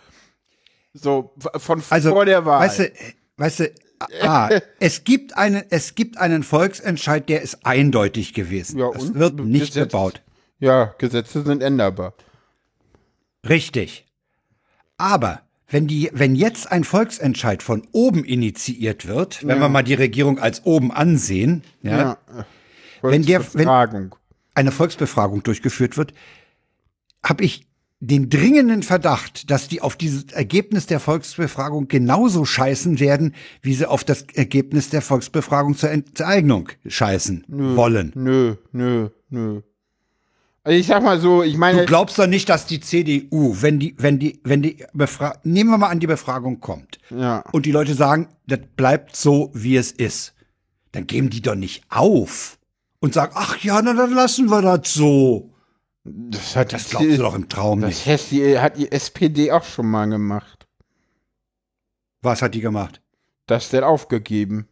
So, von Also, vor der Wahl. weißt du, äh, weißt du, ah, es gibt einen, es gibt einen Volksentscheid, der ist eindeutig gewesen. Ja, und? wird nicht Gesetz- gebaut. ja, Gesetze sind änderbar. Richtig. Aber wenn die, wenn jetzt ein Volksentscheid von oben initiiert wird, wenn wir mal die Regierung als oben ansehen, ja, Ja. Wenn der- wenn- eine Volksbefragung durchgeführt wird, habe ich den dringenden Verdacht, dass die auf dieses Ergebnis der Volksbefragung genauso scheißen werden, wie sie auf das Ergebnis der Volksbefragung zur Enteignung scheißen wollen. Nö, nö, nö. Also ich sag mal so, ich meine, Du glaubst doch nicht, dass die CDU, wenn die, wenn die, wenn die Befra nehmen wir mal an, die Befragung kommt ja, und die Leute sagen, das bleibt so, wie es ist, dann geben die doch nicht auf und sagen, ach ja, na dann lassen wir das so. Das hat Das die- glaubst du doch im Traum nicht. Das heißt, die, hat die SPD auch schon mal gemacht. Was hat die gemacht? Das denn aufgegeben.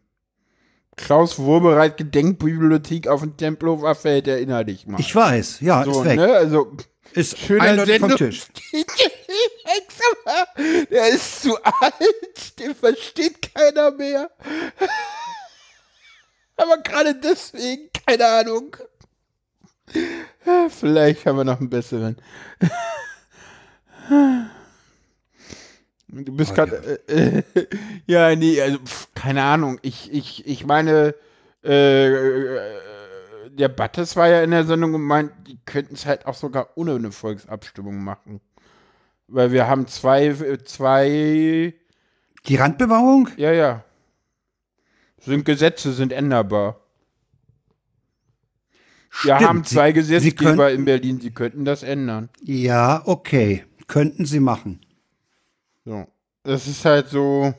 Klaus Wohlbereit Gedenkbibliothek auf dem Tempelhofer Feld, erinnere dich mal. Ich weiß, ja, so, ist weg. Ne? Also, Ist schöner eindeutig vom Sendung. Tisch. <laughs> Der ist zu alt, den versteht keiner mehr. <laughs> Aber gerade deswegen, keine Ahnung. Vielleicht haben wir noch einen besseren. Du bist Oh, gerade. Äh, äh, <laughs> ja, nee, also, pf, keine Ahnung. Ich, ich, ich meine, äh, der Battes war ja in der Sendung und meint, die könnten es halt auch sogar ohne eine Volksabstimmung machen. Weil wir haben zwei, zwei, Die Randbebauung? ja, ja. Sind Gesetze, sind änderbar. Wir Stimmt, haben zwei Gesetzgeber können- in Berlin, sie könnten das ändern. Ja, okay. Könnten Sie machen. So. Das ist halt so,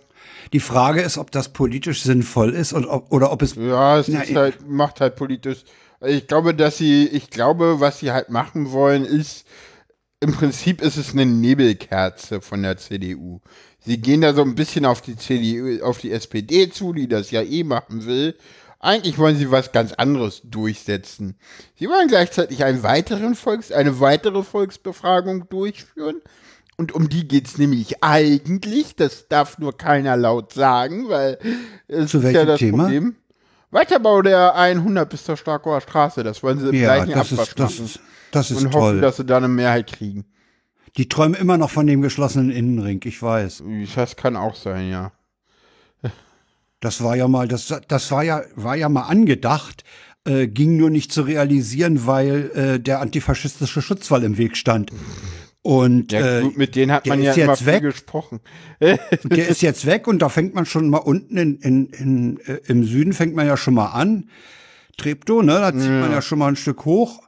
Die Frage ist, ob das politisch sinnvoll ist und ob, oder ob es. ja, es Na, halt, macht halt politisch. Ich glaube, dass sie, ich glaube, was sie halt machen wollen, ist, im Prinzip ist es eine Nebelkerze von der CDU. Sie gehen da so ein bisschen auf die CDU, auf die SPD zu, die das ja eh machen will. Eigentlich wollen sie was ganz anderes durchsetzen. Sie wollen gleichzeitig einen weiteren Volks, eine weitere Volksbefragung durchführen. Und um die geht's nämlich eigentlich. Das darf nur keiner laut sagen, weil es Zu ist ja welchem das Thema? Problem. Weiterbau der 100 bis zur Starkower Straße. Das wollen sie im Ja, gleichen das Abwasch ist, das machen. ist, das ist und hoffen, toll. dass sie da eine Mehrheit kriegen. Die träumen immer noch von dem geschlossenen Innenring, ich weiß. Das kann auch sein, ja. Das war ja mal, das, das war ja, war ja mal angedacht, äh, ging nur nicht zu realisieren, weil äh, der antifaschistische Schutzwall im Weg stand. Und Ja, äh, gut, mit denen hat man ja immer jetzt viel weg. gesprochen. <laughs> der ist jetzt weg und da fängt man schon mal unten in, in, in, äh, im Süden fängt man ja schon mal an. Treptow, ne, da zieht man ja schon mal ein Stück hoch.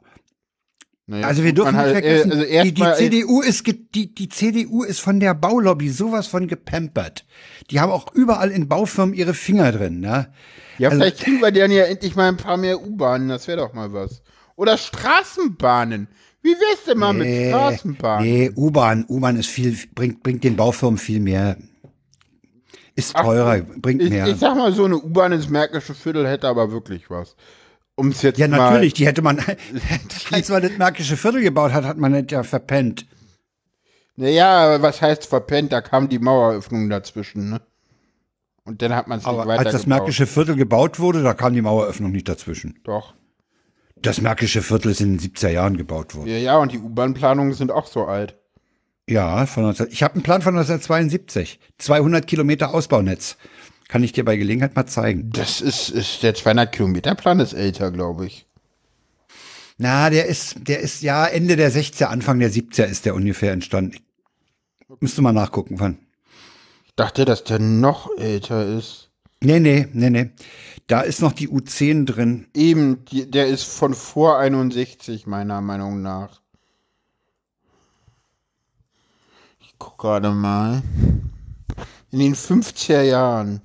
Naja, Also wir dürfen nicht halt, vergessen, äh, also die, die äh, CDU ist die, die CDU ist von der Baulobby sowas von gepampert. Die haben auch überall in Baufirmen ihre Finger drin, ne? Ja, also- vielleicht kriegen wir dann ja endlich mal ein paar mehr U-Bahnen, das wäre doch mal was. Oder Straßenbahnen. Wie wär's denn mal mit Straßenbahnen? Nee, U-Bahn, U-Bahn ist viel, bringt, bringt den Baufirmen viel mehr. Ist teurer, bringt Ich, mehr. ich sag mal so, eine U-Bahn ins Märkische Viertel hätte aber wirklich was. Um es jetzt ja, natürlich, die hätte man, <laughs> als man das Märkische Viertel gebaut hat, hat man das ja verpennt. Naja, was heißt verpennt? Da kam die Maueröffnung dazwischen, ne? Und dann hat man es nicht weiter als das. Märkische Viertel gebaut wurde, da kam die Maueröffnung nicht dazwischen. Doch. Das Märkische Viertel ist in den 70er Jahren gebaut worden. Ja, ja, und die U-Bahn-Planungen sind auch so alt. Ja, von 19, ich habe einen Plan von 1972. 200 Kilometer Ausbaunetz. Kann ich dir bei Gelegenheit mal zeigen. Das ist, ist der 200-Kilometer-Plan ist älter, glaube ich. Na, der ist, der ist ja Ende der 60er, Anfang der 70er ist der ungefähr entstanden. Müsste mal nachgucken, wann. Ich dachte, dass der noch älter ist. Nee, nee, nee, nee. Da ist noch die U10 drin. Eben, die, der ist von vor 61, meiner Meinung nach. Ich guck gerade mal. In den 50er Jahren.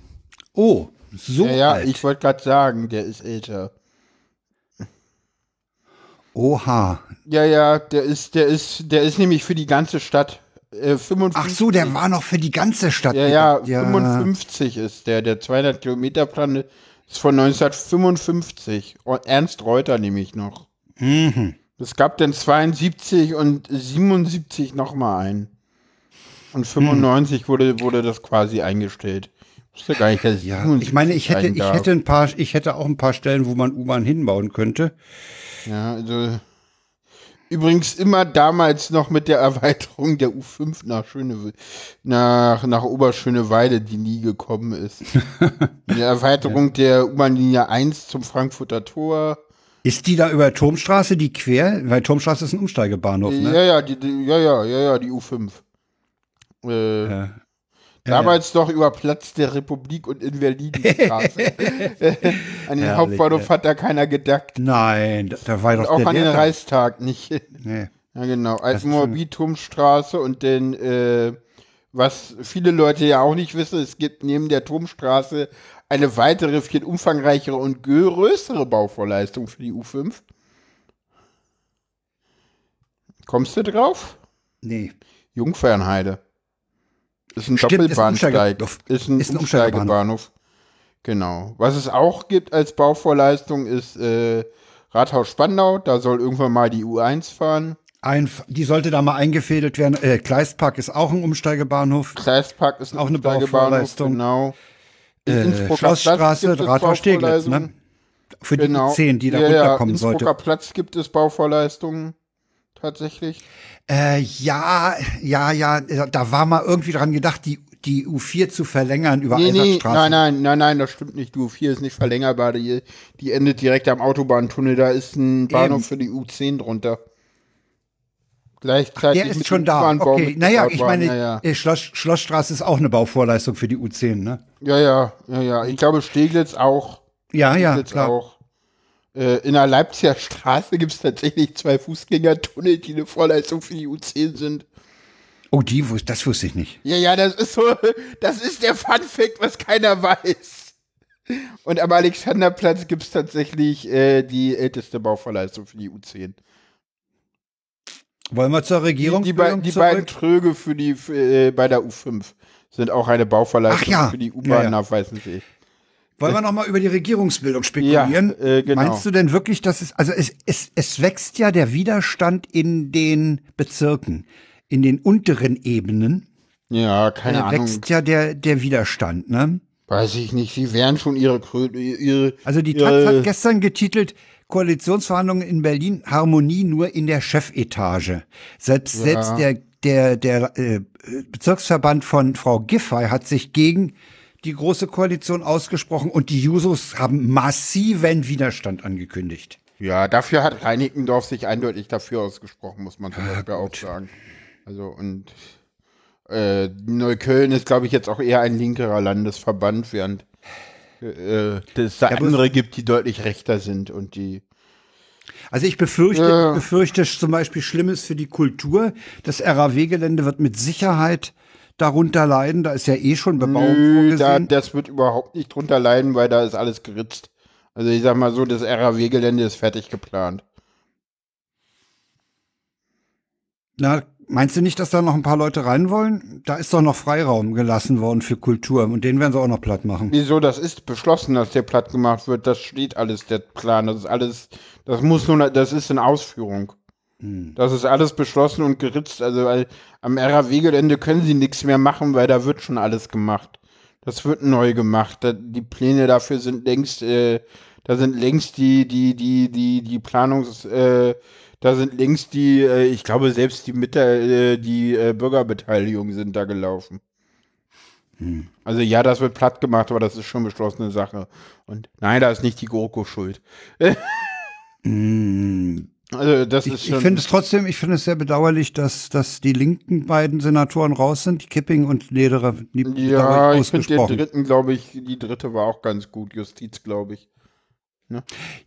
Oh, so ja, ja, alt. ich wollte gerade sagen, der ist älter. Oha. Ja, ja, der ist, der ist, der ist nämlich für die ganze Stadt. Äh, 55. Ach so, der war noch für die ganze Stadt. Ja, ja, gedacht. 55 ist der. Der 200-Kilometer-Plan ist von 1955. Oh, Ernst Reuter nehme ich noch. Mhm. Es gab dann 72 und 77 nochmal einen. Und 95 wurde, wurde das quasi eingestellt. Ich gar nicht, dass Ja, 77 ich meine, ich hätte, ich hätte ein paar, ich hätte auch ein paar Stellen, wo man U-Bahn hinbauen könnte. Ja, also. Übrigens immer damals noch mit der Erweiterung der U5 nach Schöne, nach, nach Oberschöneweide, die nie gekommen ist. <laughs> Die Erweiterung der U-Bahn-Linie 1 zum Frankfurter Tor. Ist die da über Turmstraße, die quer? Weil Turmstraße ist ein Umsteigebahnhof, ne? Ja, ja, die, die, ja, ja, ja, ja, die U5. Äh, Ja. Damals doch über Platz der Republik und Invalidenstraße. <laughs> an den Herrlich, Hauptbahnhof ja. hat da keiner gedacht. Nein, da, da war doch Auch der an den Lehrgang. Reichstag nicht. Nee. Ja, genau. ist Altmoabit-Turmstraße und den, äh, was viele Leute ja auch nicht wissen, es gibt neben der Turmstraße eine weitere, viel umfangreichere und größere Bauvorleistung für die U5. Kommst du drauf? Nee. Jungfernheide. Ist ein Stimmt, ist ein Doppelbahnsteig. Ist ein, Ist ein Umsteigebahnhof. Genau. Was es auch gibt als Bauvorleistung ist äh, Rathaus Spandau. Da soll irgendwann mal die U1 fahren. Ein, die sollte da mal eingefädelt werden. Äh, Kleistpark ist auch ein Umsteigebahnhof. Kreispark ist ein Auch eine Bauvorleistung. Genau. In Äh, Innsbrucker Schlossstraße, Platz Rathaus Steglitz, ne? Für die Genau. 10, die da ja, ja, runterkommen Innsbrucker sollte. Platz gibt es Bauvorleistungen. Tatsächlich. Äh, ja, ja, ja, da war mal irgendwie dran gedacht, die, die U4 zu verlängern über Nee, nee, Eisertstraße. nein, nein, nein, nein, das stimmt nicht. Die U4 ist nicht verlängerbar. Die, die endet direkt am Autobahntunnel. Da ist ein Bahnhof Eben. für die U10 drunter. Gleichzeitig Der ist schon da. Okay, naja, ich meine, Ja, ja. äh, Schloss, Schlossstraße ist auch eine Bauvorleistung für die U10, ne? ja, ja, ja, ja. Ich glaube, Steglitz auch. Ja, ja, Steglitz klar. auch. Äh, in der Leipziger Straße gibt es tatsächlich zwei Fußgängertunnel, die eine Vorleistung für die U10 sind. Oh, die, das wusste ich nicht. Ja, ja, das ist so, das ist der Fun Fact, was keiner weiß. Und am Alexanderplatz gibt es tatsächlich äh, die älteste Bauvorleistung für die U10. Wollen wir zur Regierung? Die, die, be die beiden Tröge für die für, äh, bei der U5 sind auch eine Bauvorleistung ja. für die U-Bahn Ja, ja. nach Weißensee. Wollen wir noch mal über die Regierungsbildung spekulieren? Ja, äh, genau. Meinst du denn wirklich, dass es, also es, es, es wächst ja der Widerstand in den Bezirken, in den unteren Ebenen, Ja, keine äh, Ahnung. wächst ja der, der Widerstand, ne? Weiß ich nicht. Sie werden schon ihre ihre Also die ihre, Taz hat gestern getitelt, Koalitionsverhandlungen in Berlin, Harmonie nur in der Chefetage. Selbst, selbst der, der, der äh, Bezirksverband von Frau Giffey hat sich gegen die große Koalition ausgesprochen und die Jusos haben massiven Widerstand angekündigt. Ja, dafür hat Reinickendorf sich eindeutig dafür ausgesprochen, muss man zum Beispiel auch sagen. Also und äh, Neukölln ist, glaube ich, jetzt auch eher ein linkerer Landesverband, während äh, es da Ja, bloß- andere gibt, die deutlich rechter sind und die Also ich befürchte, Ja. ich befürchte zum Beispiel Schlimmes für die Kultur. Das RAW-Gelände wird mit Sicherheit darunter leiden. Da ist ja eh schon Bebauung Nö, da, vorgesehen. das wird überhaupt nicht drunter leiden, weil da ist alles geritzt. Also ich sag mal so, das RAW-Gelände ist fertig geplant. Na, meinst du nicht, dass da noch ein paar Leute rein wollen? Da ist doch noch Freiraum gelassen worden für Kultur und den werden sie auch noch platt machen. Wieso, das ist beschlossen, dass der platt gemacht wird. Das steht alles, der Plan. Das ist alles, das muss nur, das ist in Ausführung. Das ist alles beschlossen und geritzt. Also weil am RAW-Gelände können sie nichts mehr machen, weil da wird schon alles gemacht. Das wird neu gemacht. Da, die Pläne dafür sind längst, äh, da sind längst die, die, die, die, die Planungs, äh, da sind längst die, äh, ich glaube selbst die Mitte, äh, die äh, Bürgerbeteiligung sind da gelaufen. Also ja, das wird platt gemacht, aber das ist schon beschlossene Sache. Und nein, da ist nicht die GroKo schuld. Mm, <laughs> Also das ist Ich, schon. ich finde es trotzdem, ich finde es sehr bedauerlich, dass, dass die linken beiden Senatoren raus sind, Kipping und Lederer. Die ja, ich finde den dritten, glaube ich, die dritte war auch ganz gut. Justiz, glaube ich.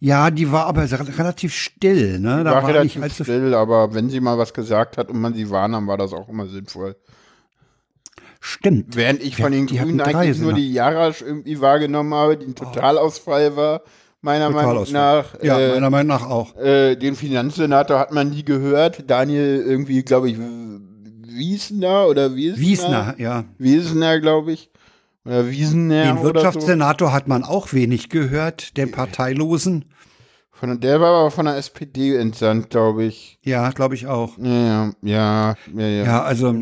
Ja, die war aber re- relativ still, ne? Da war, war, nicht relativ allzu still, aber wenn sie mal was gesagt hat und man sie wahrnahm, war das auch immer sinnvoll. Stimmt. Während ich Ja, von den hatten Grünen eigentlich nur die Jarasch irgendwie wahrgenommen habe, die ein Totalausfall war, meiner Meinung nach. Ja, äh, meiner Meinung nach auch. Äh, den Finanzsenator hat man nie gehört. Daniel irgendwie, glaube ich, Wiesner oder Wiesner? Wiesner, ja. Wiesner, glaube ich. Oder Wiesener Den oder so. Wirtschaftssenator hat man auch wenig gehört, den Parteilosen. Von, der war aber von der SPD entsandt, glaube ich. Ja, glaube ich auch. Ja, ja, ja, ja, ja. Ja, also,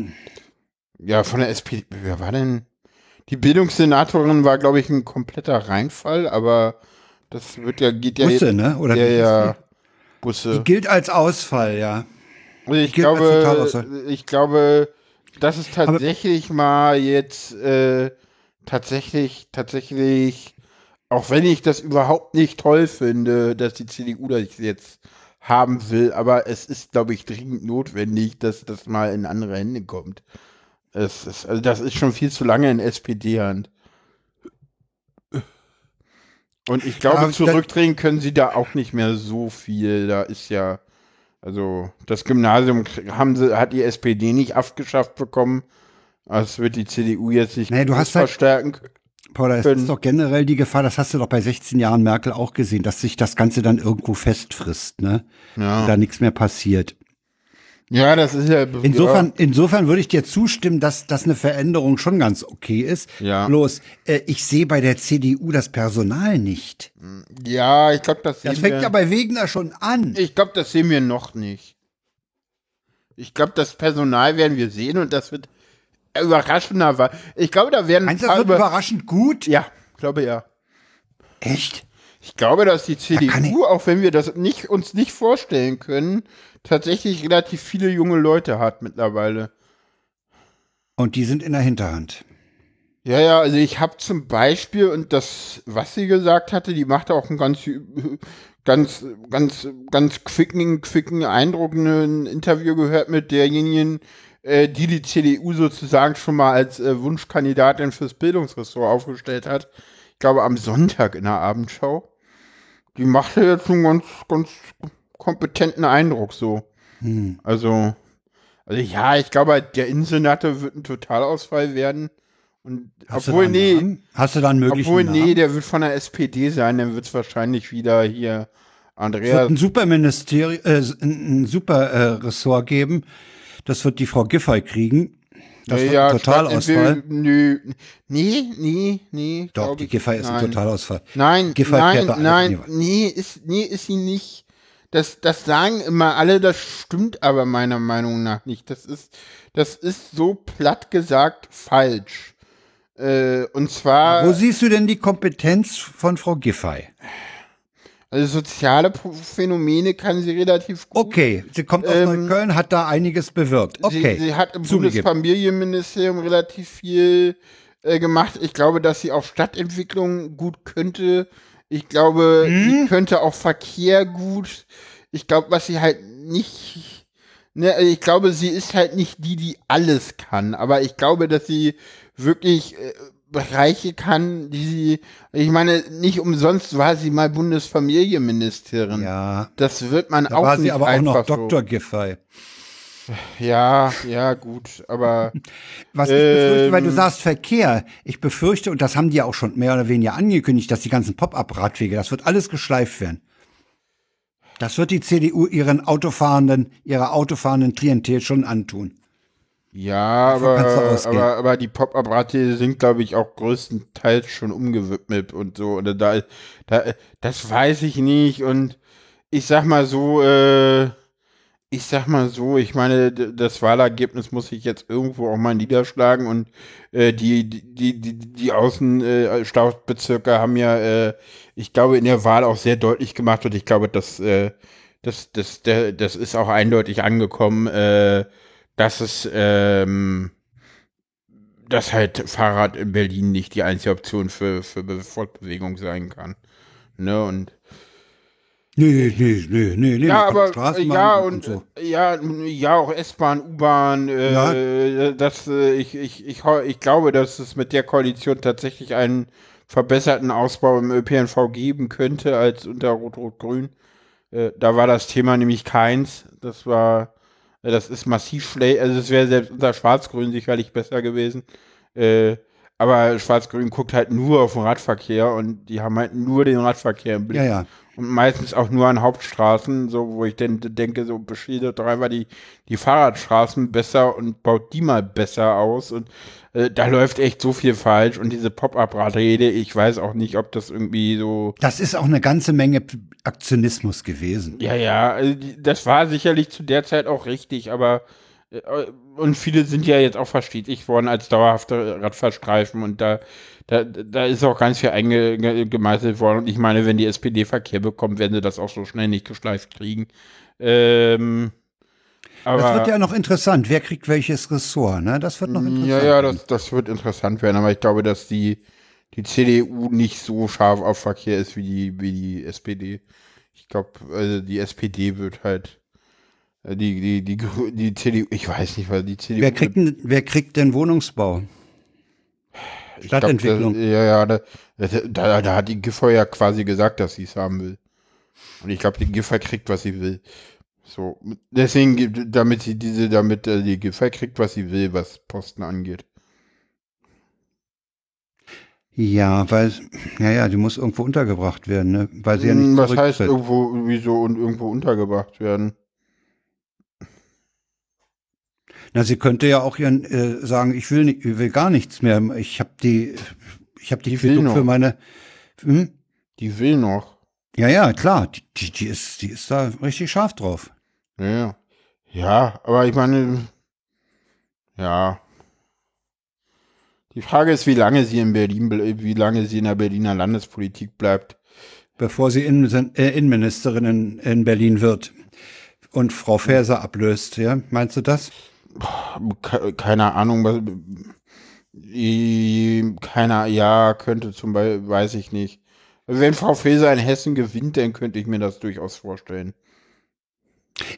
Ja, von der SPD. Wer war denn? Die Bildungssenatorin war, glaube ich, ein kompletter Reinfall, aber das wird ja, geht ja Busse, ne? Oder ja, ja. die? Busse. Gilt als Ausfall, ja. Also ich glaube, ich glaube, das ist tatsächlich mal jetzt äh, tatsächlich, tatsächlich, auch wenn ich das überhaupt nicht toll finde, dass die CDU das jetzt haben will, aber es ist, glaube ich, dringend notwendig, dass das mal in andere Hände kommt. Es ist, also das ist schon viel zu lange in SPD-Hand. Und ich glaube, da- zurückdrehen können sie da auch nicht mehr so viel. Da ist ja, also das Gymnasium haben sie, hat die SPD nicht abgeschafft bekommen. Das wird die CDU jetzt nicht Nee, du hast halt- verstärken. Paula, es Können- ist doch generell die Gefahr, das hast du doch bei 16 Jahren Merkel auch gesehen, dass sich das Ganze dann irgendwo festfrisst, ne? Ja. Und da nichts mehr passiert. Ja, das ist ja. Insofern, insofern würde ich dir zustimmen, dass das eine Veränderung schon ganz okay ist. Ja. Bloß, äh, ich sehe bei der CDU das Personal nicht. Ja, ich glaube, das, Das sehen fängt wir- ja bei Wegner schon an. Ich glaube, das sehen wir noch nicht. Ich glaube, das Personal werden wir sehen und das wird überraschender. Ich glaube, da werden Meinst du, das wird über überraschend gut? Ja, glaube ja. Echt? Ich glaube, dass die CDU, auch wenn wir das nicht, uns nicht vorstellen können, tatsächlich relativ viele junge Leute hat mittlerweile. Und die sind in der Hinterhand. Ja, ja, also ich habe zum Beispiel, und das, was sie gesagt hatte, die machte auch einen ganz, ganz, ganz, ganz quicken, quicken Eindruck, ein Interview gehört mit derjenigen, äh, die die CDU sozusagen schon mal als äh, Wunschkandidatin fürs Bildungsressort aufgestellt hat. Ich glaube, am Sonntag in der Abendschau. Die macht ja jetzt einen ganz, ganz kompetenten Eindruck so. Hm. Also, also ja, ich glaube, der Insenator wird ein Totalausfall werden. Und Hast obwohl, nee, Namen? Hast du da einen möglichen obwohl, nee, Namen? der wird von der SPD sein, dann wird es wahrscheinlich wieder hier Es wird ein Superministerium, äh, ein ein super äh, Ressort geben. Das wird die Frau Giffey kriegen. Das wird ein Totalausfall. Nö, nee, nee, nee. Doch, die Giffey ist ein nein. Totalausfall. Nein, Giffey nein, nein, nee, ist, nee, ist sie nicht. Das, das sagen immer alle, das stimmt aber meiner Meinung nach nicht. Das ist, das ist so platt gesagt falsch. Äh, und zwar, Wo siehst du denn die Kompetenz von Frau Giffey? Also soziale Phänomene kann sie relativ gut. Okay, sie kommt aus Ähm, Neukölln, hat da einiges bewirkt. Okay, Sie, sie hat im zugegeben. Bundesfamilienministerium relativ viel äh, gemacht. Ich glaube, dass sie auch Stadtentwicklung gut könnte. Ich glaube, Hm? sie könnte auch Verkehr gut. Ich glaube, was sie halt nicht. Ne, also ich glaube, sie ist halt nicht die, die alles kann. Aber ich glaube, dass sie wirklich äh, Bereiche kann, die sie. Ich meine, nicht umsonst war sie mal Bundesfamilienministerin. ja, Das wird man da auch war sie nicht aber auch noch so. Dr. Giffey. Ja, ja, gut, aber <laughs> Was ich befürchte, weil du Ähm. sagst Verkehr, ich befürchte, und das haben die ja auch schon mehr oder weniger angekündigt, dass die ganzen Pop-up-Radwege, das wird alles geschleift werden. Das wird die CDU ihren Autofahrenden, ihrer autofahrenden Klientel schon antun. Ja, aber, aber, aber die Pop-Up-Rate sind, glaube ich, auch größtenteils schon umgewidmet und so. Oder da, da, das weiß ich nicht. Und ich sag mal so, äh, ich sag mal so, ich meine, das Wahlergebnis muss sich jetzt irgendwo auch mal niederschlagen und äh, die, die, die, die Außenstadtbezirke haben ja, äh, ich glaube, in der Wahl auch sehr deutlich gemacht und ich glaube, dass äh, das, das, der, das ist auch eindeutig angekommen, äh, dass es, ähm, dass halt Fahrrad in Berlin nicht die einzige Option für, für Be- Fortbewegung sein kann. Ne, und Nee, nee, nee, nee, nee. ja, aber Straßenbahn ja und und so. ja, ja auch S-Bahn, U-Bahn. Äh, Das, äh, ich, ich, ich, ich glaube, dass es mit der Koalition tatsächlich einen verbesserten Ausbau im ÖPNV geben könnte als unter Rot-Rot-Grün. Äh, da war das Thema nämlich keins. Das war, äh, das ist massiv schlecht. Also es wäre selbst unter Schwarz-Grün sicherlich besser gewesen. Äh, aber Schwarz-Grün guckt halt nur auf den Radverkehr und die haben halt nur den Radverkehr im Blick. Ja, ja. Und meistens auch nur an Hauptstraßen, so wo ich denn denke, so beschädigt doch einfach die, die Fahrradstraßen besser und baut die mal besser aus. Und äh, da läuft echt so viel falsch. Und diese Pop-Up-Radrede, ich weiß auch nicht, ob das irgendwie so. Das ist auch eine ganze Menge Aktionismus gewesen. Ja, ja, also die, das war sicherlich zu der Zeit auch richtig, aber äh, und viele sind ja jetzt auch verstetigt worden als dauerhafte Radfahrstreifen und da, da, da ist auch ganz viel eingemeißelt worden. Und ich meine, wenn die SPD Verkehr bekommt, werden sie das auch so schnell nicht geschleift kriegen. Ähm, aber Das wird ja noch interessant. Wer kriegt welches Ressort? Ne? Das wird noch interessant. ja, ja, das, das wird interessant werden, aber ich glaube, dass die, die CDU nicht so scharf auf Verkehr ist wie die, wie die SPD. Ich glaube, also die SPD wird halt äh, die, die, die, die CDU, ich weiß nicht, weil die CDU. Wer kriegt, denn, wer kriegt denn Wohnungsbau? ich glaub, Stadtentwicklung? Da, ja, ja, da, da, da hat die Giffey ja quasi gesagt, dass sie es haben will. Und ich glaube, die Giffey kriegt, was sie will. So, deswegen, damit sie diese, damit äh, die Giffey kriegt, was sie will, was Posten angeht. Ja, weil, ja, ja, die muss irgendwo untergebracht werden, ne? Weil sie ja nicht Hm, Was heißt zurücktritt. irgendwo, wieso und irgendwo untergebracht werden? Na, sie könnte ja auch ihren, äh, sagen, ich will, nicht, ich will gar nichts mehr. Ich habe die, ich habe die, Die Quittung noch. für meine. Hm? Die will noch. Ja, ja, klar. Die, die, die ist, die ist da richtig scharf drauf. Ja, ja. Aber ich meine, ja. Die Frage ist, wie lange sie in Berlin, wie lange sie in der Berliner Landespolitik bleibt. Bevor sie Innen, äh, Innenministerin in, in Berlin wird und Frau Faeser ablöst, ja? Meinst du das? Ke- Keine Ahnung, keiner, ja, könnte zum Beispiel, weiß ich nicht. Wenn Frau Faeser in Hessen gewinnt, dann könnte ich mir das durchaus vorstellen.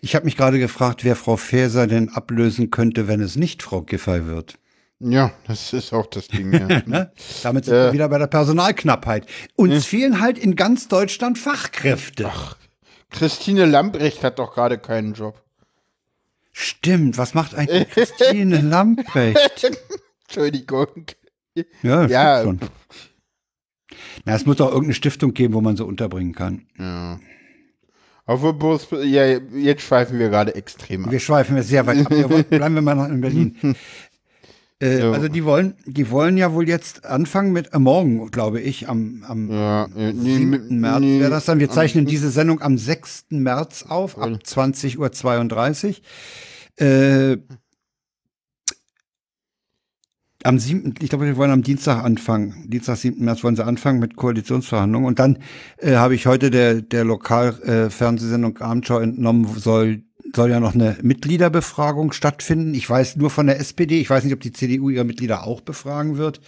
Ich habe mich gerade gefragt, wer Frau Faeser denn ablösen könnte, wenn es nicht Frau Giffey wird. Ja, das ist auch das Ding. Ja. <laughs> ne? Damit sind wir wieder bei der Personalknappheit. Uns fehlen halt in ganz Deutschland Fachkräfte. Christine Lambrecht hat doch gerade keinen Job. Stimmt, was macht eigentlich <laughs> Christine Lamprecht? Entschuldigung. Ja, das Ja. schon. Na, es muss doch irgendeine Stiftung geben, wo man so unterbringen kann. Ja. Obwohl, ja, jetzt schweifen wir gerade extrem ab. Wir schweifen jetzt sehr weit ab. Wir wollen, bleiben wir mal noch in Berlin. <laughs> Äh, Ja. Also die wollen, die wollen ja wohl jetzt anfangen mit äh, morgen, glaube ich, am, am Ja, äh, nee, 7. mit- März nee, wäre das dann. Wir zeichnen diese Sendung am 6. März auf, ab 20.32 Uhr. Äh, am 7., ich glaube, wir wollen am Dienstag anfangen. Dienstag, 7. März wollen sie anfangen mit Koalitionsverhandlungen. Und dann äh, habe ich heute der, der Lokalfernsehsendung äh, Abendschau entnommen, soll, soll ja noch eine Mitgliederbefragung stattfinden. Ich weiß nur von der SPD. Ich weiß nicht, ob die CDU ihre Mitglieder auch befragen wird.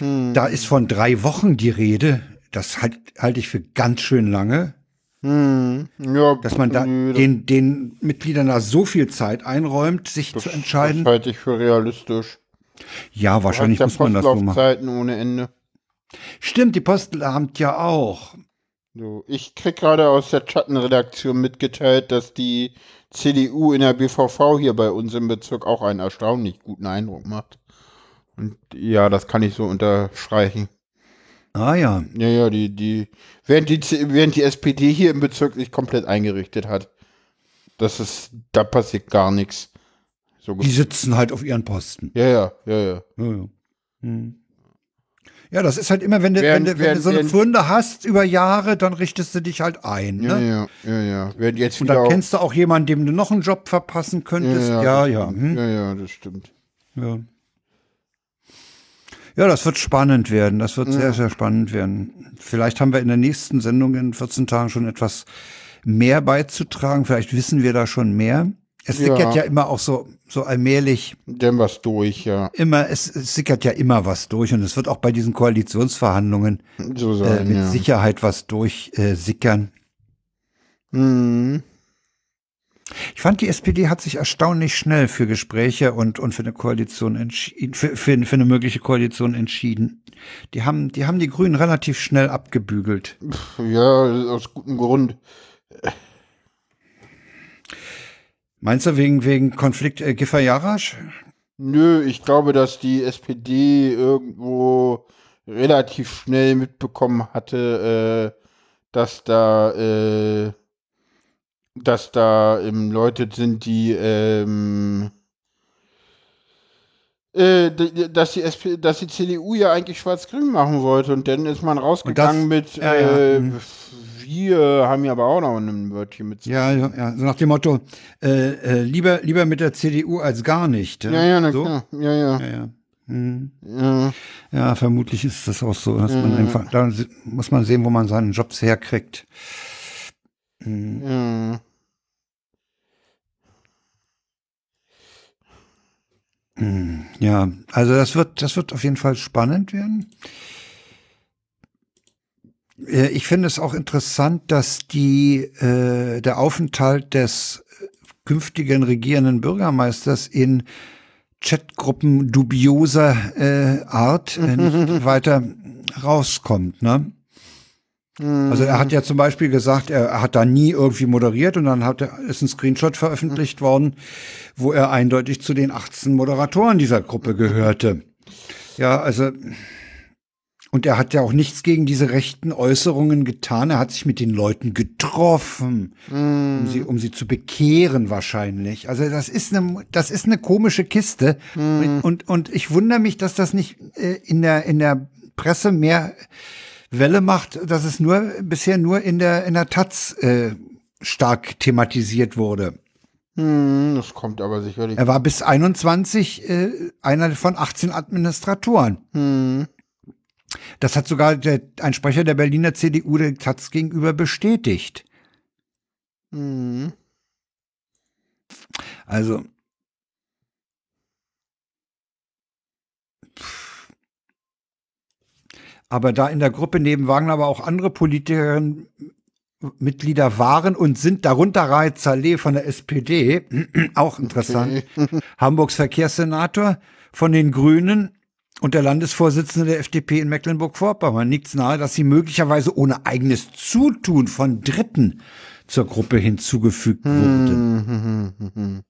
Da ist von drei Wochen die Rede. Das halt, halte ich für ganz schön lange, Hm, ja, dass man da den, den Mitgliedern da so viel Zeit einräumt, sich das, zu entscheiden. Das halte ich für realistisch. Ja, wahrscheinlich muss man das so machen. Postlaufzeiten ohne Ende. Stimmt, die Postelamt ja auch. So, ich krieg gerade aus der Schattenredaktion mitgeteilt, dass die CDU in der BVV hier bei uns im Bezirk auch einen erstaunlich guten Eindruck macht. Und ja, das kann ich so unterstreichen. Ah ja. Ja, ja, die, die, während die, während die SPD hier im Bezirk sich komplett eingerichtet hat. Das ist, da passiert gar nichts. So Die sitzen halt auf ihren Posten. ja, ja, ja, ja. Ja, ja. Hm. Ja, das ist halt immer, wenn du, Während- wenn du, wenn du während- so eine während- Funde hast über Jahre, dann richtest du dich halt ein. Ja, Ne? ja, ja, ja. Während jetzt Und dann auch- kennst du auch jemanden, dem du noch einen Job verpassen könntest. Ja, ja. stimmt. hm. Ja, ja, das stimmt. Ja. Ja, das wird spannend werden. Das wird sehr, sehr spannend werden. Vielleicht haben wir in der nächsten Sendung in 14 Tagen schon etwas mehr beizutragen. Vielleicht wissen wir da schon mehr. Es Ja. sickert ja immer auch so, so allmählich Dann was durch, ja. immer, es, es sickert ja immer was durch und es wird auch bei diesen Koalitionsverhandlungen So äh, sein, mit ja. Sicherheit was durch äh. Mhm. Ich fand, die SPD hat sich erstaunlich schnell für Gespräche und, und für eine Koalition entschieden, für, für, für eine mögliche Koalition entschieden. Die haben, die haben die Grünen relativ schnell abgebügelt. Ja, aus gutem Grund. Meinst du wegen, wegen Konflikt äh, Giffer Jarasch? Nö, ich glaube, dass die SPD irgendwo relativ schnell mitbekommen hatte, äh, dass da, äh, dass da ähm, Leute sind, die, ähm, äh, dass die SP, dass die CDU ja eigentlich schwarz-grün machen wollte und dann ist man rausgegangen mit, ja, ja, äh, mhm. Wir haben ja aber auch noch ein Wörtchen mit. Ja, ja, ja. So nach dem Motto, äh, äh, lieber, lieber mit der CDU als gar nicht. ja, ja, na so? klar. Ja, ja. Ja, ja. Hm. ja. Ja, vermutlich ist das auch so, dass man einfach, da muss man sehen, wo man seinen Jobs herkriegt. Hm. ja. Hm, Ja, also das wird, das wird auf jeden Fall spannend werden. Äh, Ich finde es auch interessant, dass die, äh, der Aufenthalt des künftigen regierenden Bürgermeisters in Chatgruppen dubioser äh, Art äh, nicht <laughs> weiter rauskommt. Ne? Also er hat ja zum Beispiel gesagt, er, er hat da nie irgendwie moderiert und dann hat er, ist ein Screenshot veröffentlicht worden, wo er eindeutig zu den 18 Moderatoren dieser Gruppe gehörte. Ja, also und er hat ja auch nichts gegen diese rechten Äußerungen getan. Er hat sich mit den Leuten getroffen, um sie, um sie zu bekehren wahrscheinlich. Also das ist eine, das ist eine komische Kiste. Und, und, und ich wundere mich, dass das nicht äh, in der, in der Presse mehr Welle macht, dass es nur bisher nur in der, in der Taz äh, stark thematisiert wurde. Hm, das kommt aber sicherlich. Er war bis 21 äh, einer von 18 Administratoren. Hm. Das hat sogar der, ein Sprecher der Berliner CDU der Taz gegenüber bestätigt. Hm. Also. Aber da in der Gruppe neben Wagner aber auch andere Politikerinnen Mitglieder waren und sind darunter Raed Saleh von der SPD, <clears throat> auch interessant, <laughs> Hamburgs Verkehrssenator, von den Grünen und der Landesvorsitzende der FDP in Mecklenburg-Vorpommern. Nichts nahe, dass sie möglicherweise ohne eigenes Zutun von Dritten zur Gruppe hinzugefügt wurde.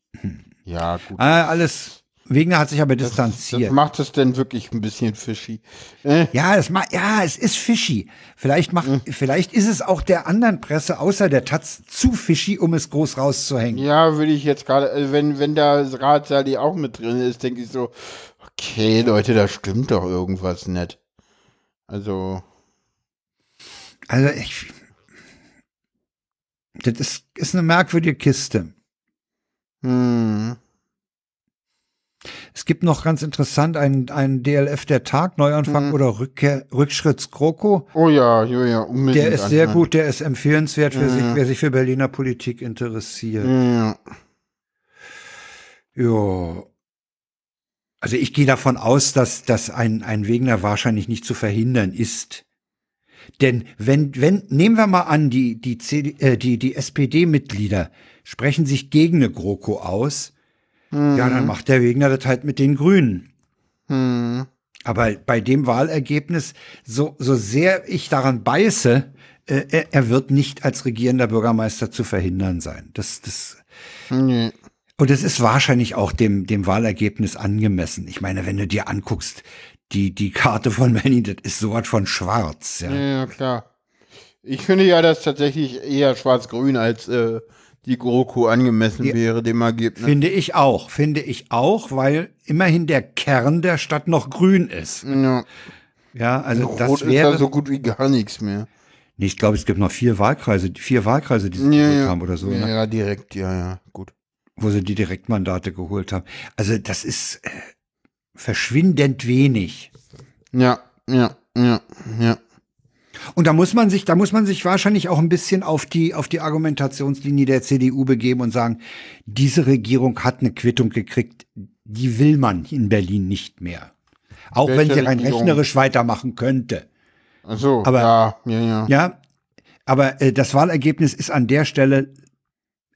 Ja, gut. Ah, alles. Wegner hat sich aber Das distanziert. macht es denn wirklich ein bisschen fishy. Äh, Ja, das ma ja, es ist fishy. Vielleicht macht, vielleicht ist es auch der anderen Presse außer der Taz zu fishy, um es groß rauszuhängen. ja, würde ich jetzt gerade, äh, wenn, wenn da Ratsali auch mit drin ist, denke ich so, okay, Leute, da stimmt doch irgendwas nicht. Also, Also ich, das ist, ist eine merkwürdige Kiste. hm, Es gibt noch ganz interessant einen, einen DLF der Tag, Neuanfang oder Rückkehr, Rückschritts GroKo. oh ja, ja, ja, unbedingt. Der ist sehr gut, der ist empfehlenswert für sich, wer sich für Berliner Politik interessiert. Ja, Ja. Also ich gehe davon aus, dass, dass ein, ein Wegner wahrscheinlich nicht zu verhindern ist. Denn wenn, wenn, nehmen wir mal an, die, die, CD, äh, die, die SPD-Mitglieder sprechen sich gegen eine GroKo aus, ja, dann macht der Wegner das halt mit den Grünen. hm, Aber bei dem Wahlergebnis, so, so sehr ich daran beiße, äh, er, er wird nicht als regierender Bürgermeister zu verhindern sein. Das, das, nee. Und es ist wahrscheinlich auch dem, dem Wahlergebnis angemessen. Ich meine, wenn du dir anguckst, die, die Karte von <laughs> Manny, das ist sowas von schwarz, ja. Ja, ja, klar. Ich finde ja, dass tatsächlich eher schwarz-grün als äh, die GroKo angemessen Ja. wäre, dem Ergebnis. Finde ich auch, finde ich auch, weil immerhin der Kern der Stadt noch grün ist. Ja, Ja, also Rot das ist wäre. da so gut wie gar nichts mehr. nee, ich glaube, es gibt noch vier Wahlkreise, vier Wahlkreise, die sie Ja, ja. haben oder so, ja, ne? ja, direkt, ja, ja, gut. Wo sie die Direktmandate geholt haben. Also das ist äh, verschwindend wenig. Ja, ja, ja, ja. Und da muss man sich, da muss man sich wahrscheinlich auch ein bisschen auf die, auf die Argumentationslinie der CDU begeben und sagen, diese Regierung hat eine Quittung gekriegt, die will man in Berlin nicht mehr. Auch wenn Welche sie rein Regierung? rechnerisch weitermachen könnte. Ach so, Aber- ja, ja, ja. Ja, aber äh, das Wahlergebnis ist an der Stelle,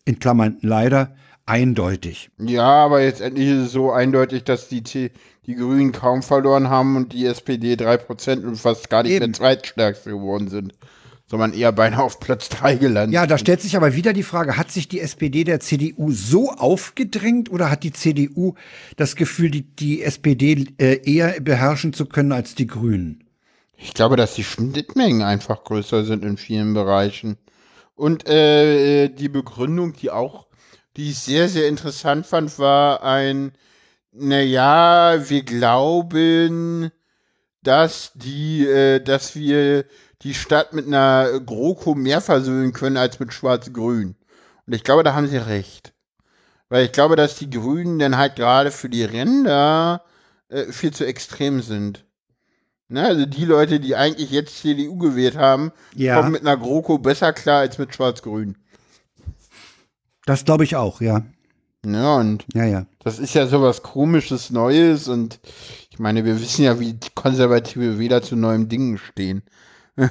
in Klammern leider, eindeutig. Ja, aber jetzt endlich ist es so eindeutig, dass die, die Grünen kaum verloren haben und die SPD 3% und fast gar nicht Eben. mehr zweitstärkste geworden sind, sondern eher beinahe auf Platz 3 gelandet. Ja, da stellt sich aber wieder die Frage, hat sich die SPD der CDU so aufgedrängt oder hat die CDU das Gefühl, die, die SPD äh, eher beherrschen zu können als die Grünen? Ich glaube, dass die Schnittmengen einfach größer sind in vielen Bereichen. Und äh, die Begründung, die auch, die ich sehr, sehr interessant fand, war ein, naja, wir glauben, dass die, äh, dass wir die Stadt mit einer GroKo mehr versöhnen können als mit Schwarz-Grün. Und ich glaube, da haben sie recht. Weil ich glaube, dass die Grünen dann halt gerade für die Ränder äh, viel zu extrem sind. Ne, also die Leute, die eigentlich jetzt CDU gewählt haben, Ja. kommen mit einer GroKo besser klar als mit Schwarz-Grün. Das glaube ich auch, ja. Ja, und Ja, ja. das ist ja sowas komisches Neues und ich meine, wir wissen ja, wie konservative Wähler zu neuen Dingen stehen. <laughs>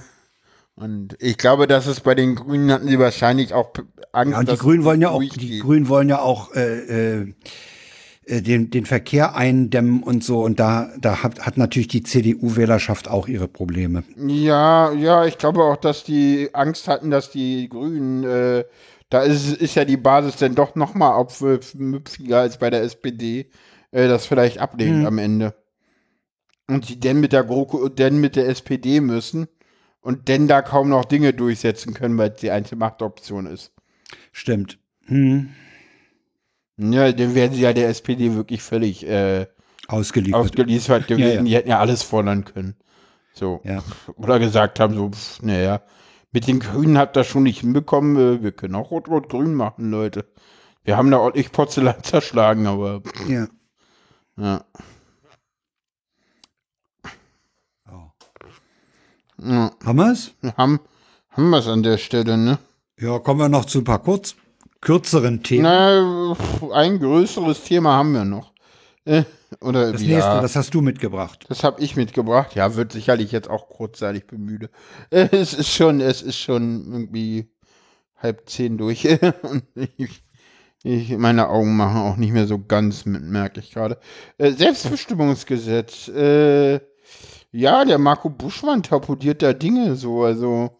Und ich glaube, dass es bei den Grünen hatten sie wahrscheinlich auch Angst, Ja, und die Grünen wollen ja auch, durchgeht. die Grünen wollen ja auch äh, äh, äh, den, den Verkehr eindämmen und so. Und da, da hat, hat natürlich die CDU-Wählerschaft auch ihre Probleme. Ja, ja, ich glaube auch, dass die Angst hatten, dass die Grünen, äh, da ist, ist ja die Basis dann doch noch mal aufmüpfiger als bei der SPD, äh, das vielleicht ablehnen am Ende. Und die denn mit der GroKo, denn mit der SPD müssen und denn da kaum noch Dinge durchsetzen können, weil es die einzige Machtoption ist. Stimmt. Hm. Ja, dann wären sie ja der SPD wirklich völlig äh, Ausgeliefert. ausgeliefert gewesen. ja. Die hätten ja alles fordern können. So. Ja. Oder gesagt haben, so, naja, mit den Grünen habt ihr schon nicht hinbekommen, äh, wir können auch Rot-Rot-Grün machen, Leute. Wir haben da ordentlich Porzellan <laughs> zerschlagen, aber ja. ja. Oh. ja. Haben wir's? Haben, haben wir es an der Stelle, ne? Ja, kommen wir noch zu ein paar kurz, kürzeren Themen. Na, ein größeres Thema haben wir noch. Äh, oder das ja, nächste, das hast du mitgebracht. Das habe ich mitgebracht. Ja, wird sicherlich jetzt auch kurzzeitig bemüht. <laughs> Es ist schon, es ist schon irgendwie halb zehn durch. Und <laughs> ich Ich, meine Augen machen auch nicht mehr so ganz mit, merke ich gerade. Äh, Selbstbestimmungsgesetz. Äh, ja, der Marco Buschmann tapudiert da Dinge so. Also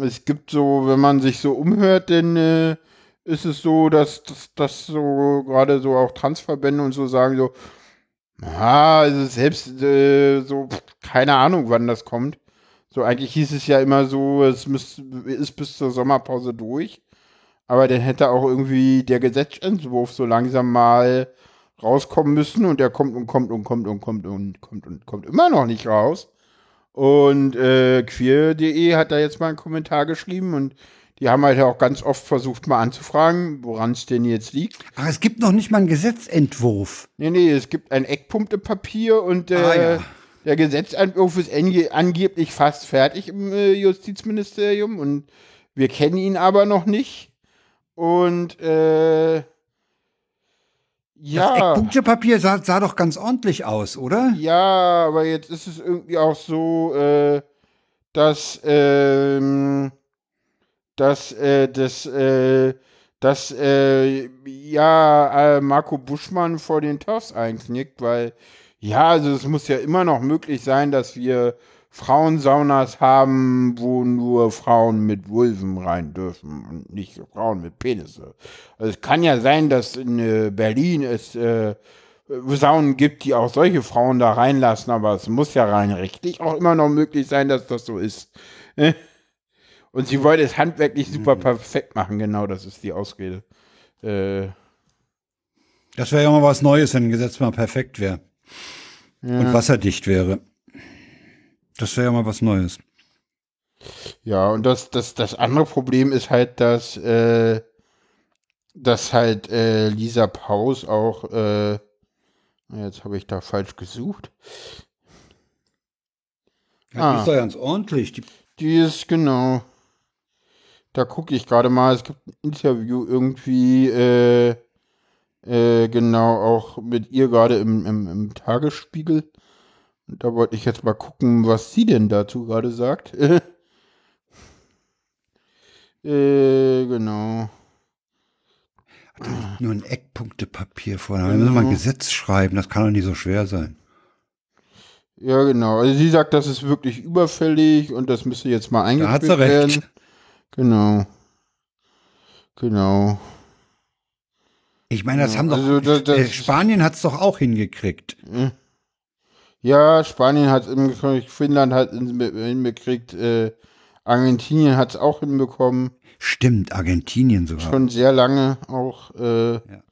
es gibt so, wenn man sich so umhört, dann äh, ist es so, dass das so gerade so auch Transverbände und so sagen so, ja, also selbst äh, so, keine Ahnung, wann das kommt. So, eigentlich hieß es ja immer so, es müsst, ist bis zur Sommerpause durch. Aber dann hätte auch irgendwie der Gesetzentwurf so langsam mal rauskommen müssen und der kommt und kommt und kommt und kommt und kommt und kommt immer noch nicht raus. Und äh, queer.de hat da jetzt mal einen Kommentar geschrieben und die haben halt auch ganz oft versucht, mal anzufragen, woran es denn jetzt liegt. Ach, es gibt noch nicht mal einen Gesetzentwurf. Nee, nee, es gibt ein Eckpunktepapier und äh, ah, ja. der Gesetzentwurf ist angeblich fast fertig im äh, Justizministerium und wir kennen ihn aber noch nicht. Und äh, ja. Das Eckpunktepapier sah, sah doch ganz ordentlich aus, oder? Ja, aber jetzt ist es irgendwie auch so, äh, dass, ähm, dass, äh, dass, äh, dass, äh, ja, äh, Marco Buschmann vor den TOFs einknickt, weil, ja, also es muss ja immer noch möglich sein, dass wir Frauensaunas haben, wo nur Frauen mit Vulven rein dürfen und nicht Frauen mit Penisse. Also es kann ja sein, dass in äh, Berlin es äh, Saunen gibt, die auch solche Frauen da reinlassen, aber es muss ja rein rechtlich auch immer noch möglich sein, dass das so ist. Und sie wollte es handwerklich super mhm. perfekt machen, genau, das ist die Ausrede. Äh, das wäre ja mal was Neues, wenn ein Gesetz mal perfekt wäre. Ja. Und wasserdicht wäre. Das wäre ja mal was Neues. Ja, und das, das, das andere Problem ist halt, dass, äh, dass halt äh, Lisa Paus auch, äh, jetzt habe ich da falsch gesucht. Ja, ah, die ist ja ganz ordentlich. Die, die ist, genau. Da gucke ich gerade mal, es gibt ein Interview irgendwie, äh, äh, genau, auch mit ihr gerade im, im, im Tagesspiegel. Da wollte ich jetzt mal gucken, was sie denn dazu gerade sagt. <laughs> äh, genau. Hat nur ein Eckpunktepapier vor. Da müssen wir ein Gesetz schreiben, das kann doch nicht so schwer sein. Ja, genau. Also sie sagt, das ist wirklich überfällig und das müsste jetzt mal eingeführt da hat sie werden. Recht. Genau. Genau. Ich meine, das ja, haben doch also das, das, Spanien hat es doch auch hingekriegt. Äh. Ja, Spanien hat es hinbekriegt, Finnland hat es hinbekriegt, äh, Argentinien hat es auch hinbekommen. Stimmt, Argentinien sogar. Schon sehr lange auch. Äh, ja.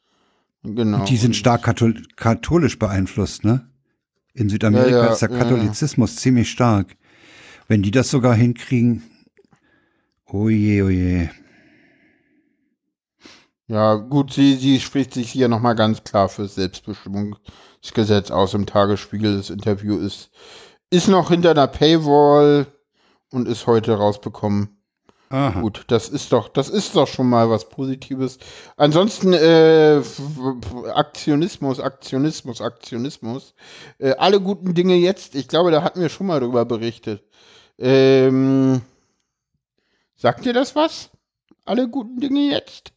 Genau. Und die sind stark kathol katholisch beeinflusst, ne? In Südamerika ja, ist der Katholizismus ziemlich stark. Wenn die das sogar hinkriegen, oje, oje. Ja, gut, sie, sie spricht sich hier nochmal ganz klar für Selbstbestimmungsgesetz aus im Tagesspiegel. Das Interview ist, ist noch hinter einer Paywall und ist heute rausbekommen. Aha. Gut, das ist doch, das ist doch schon mal was Positives. Ansonsten äh, Aktionismus, Aktionismus, Aktionismus. Äh, alle guten Dinge jetzt. Ich glaube, da hatten wir schon mal drüber berichtet. Ähm, sagt ihr das was? Alle guten Dinge jetzt?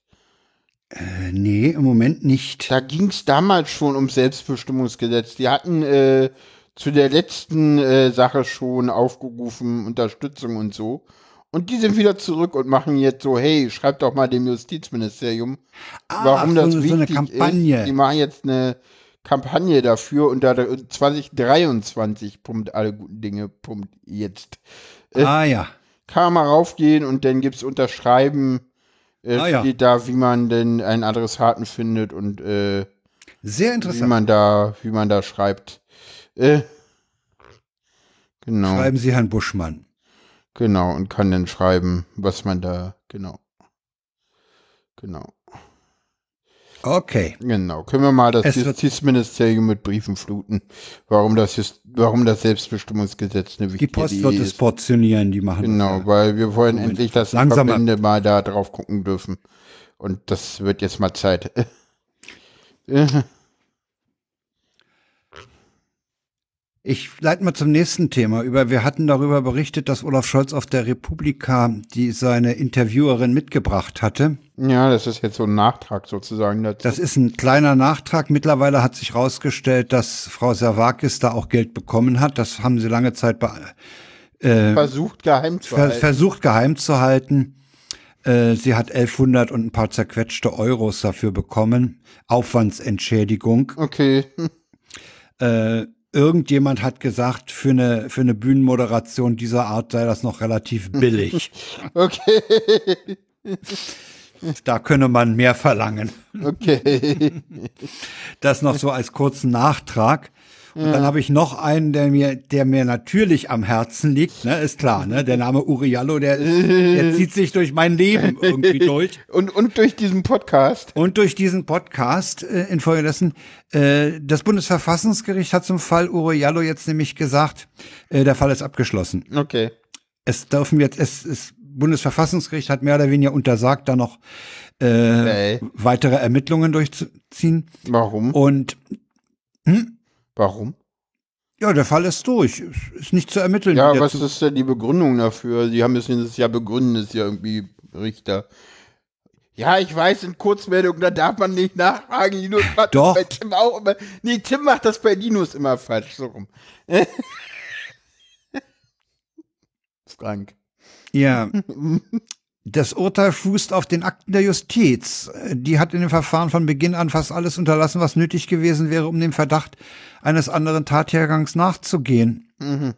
Äh, nee, im Moment nicht. Da ging es damals schon um Selbstbestimmungsgesetz. Die hatten äh, zu der letzten äh, Sache schon aufgerufen, Unterstützung und so. Und die sind wieder zurück und machen jetzt so, hey, schreibt doch mal dem Justizministerium, ah, warum das so, wichtig so eine Kampagne. ist. Die machen jetzt eine Kampagne dafür unter 2023. alle guten Dinge. jetzt. Äh, ah ja. Kann man mal raufgehen und dann gibt es Unterschreiben äh, ah, steht ja. da, wie man denn einen Adressaten findet und äh, sehr interessant. Wie man da, wie man da schreibt. Äh, genau. Schreiben Sie Herrn Buschmann. Genau, und kann dann schreiben, was man da, genau. Genau. Okay. Genau. Können wir mal das es Justizministerium mit Briefen fluten, warum das, Just, warum das Selbstbestimmungsgesetz eine wichtige Die Post wird es portionieren, die machen Genau, das, weil wir wollen Moment, endlich, dass die Verbände mal da drauf gucken dürfen. Und das wird jetzt mal Zeit. <laughs> <laughs> Ich leite mal zum nächsten Thema über. Wir hatten darüber berichtet, dass Olaf Scholz auf der Republika die seine Interviewerin mitgebracht hatte. Ja, das ist jetzt so ein Nachtrag sozusagen dazu. Das ist ein kleiner Nachtrag. Mittlerweile hat sich herausgestellt, dass Frau Servakis da auch Geld bekommen hat. Das haben sie lange Zeit äh, versucht geheim zu ver halten. Versucht geheim zu halten. Äh, sie hat 1100 und ein paar zerquetschte Euros dafür bekommen. Aufwandsentschädigung. Okay. Äh, irgendjemand hat gesagt, für eine, für eine Bühnenmoderation dieser Art sei das noch relativ billig. <laughs> okay. Da könne man mehr verlangen. Okay. Das noch so als kurzen Nachtrag. Und dann habe ich noch einen, der mir, der mir natürlich am Herzen liegt, ne, ist klar, ne, der Name Uriallo, der, der zieht sich durch mein Leben irgendwie <laughs> durch. Und, und durch diesen Podcast. Und durch diesen Podcast äh, infolgedessen, äh, das Bundesverfassungsgericht hat zum Fall Uriallo jetzt nämlich gesagt, äh, der Fall ist abgeschlossen. Okay. Es dürfen jetzt, es, es Bundesverfassungsgericht hat mehr oder weniger untersagt, da noch äh, Nee. weitere Ermittlungen durchzuziehen. Warum? Und hm? Warum? ja, der Fall ist durch. Ist- Ist nicht zu ermitteln. Ja, was ist denn die Begründung dafür? Sie haben müssen das ja begründen, ist ja irgendwie Richter. Ja, ich weiß, in Kurzmeldungen, da darf man nicht nachfragen. Linus macht Doch. das bei Tim auch immer. Nee, Tim macht das bei Linus immer falsch, so rum. <laughs> Frank. Ja. <laughs> Das Urteil fußt auf den Akten der Justiz. Die hat in dem Verfahren von Beginn an fast alles unterlassen, was nötig gewesen wäre, um dem Verdacht eines anderen Tathergangs nachzugehen. Mhm.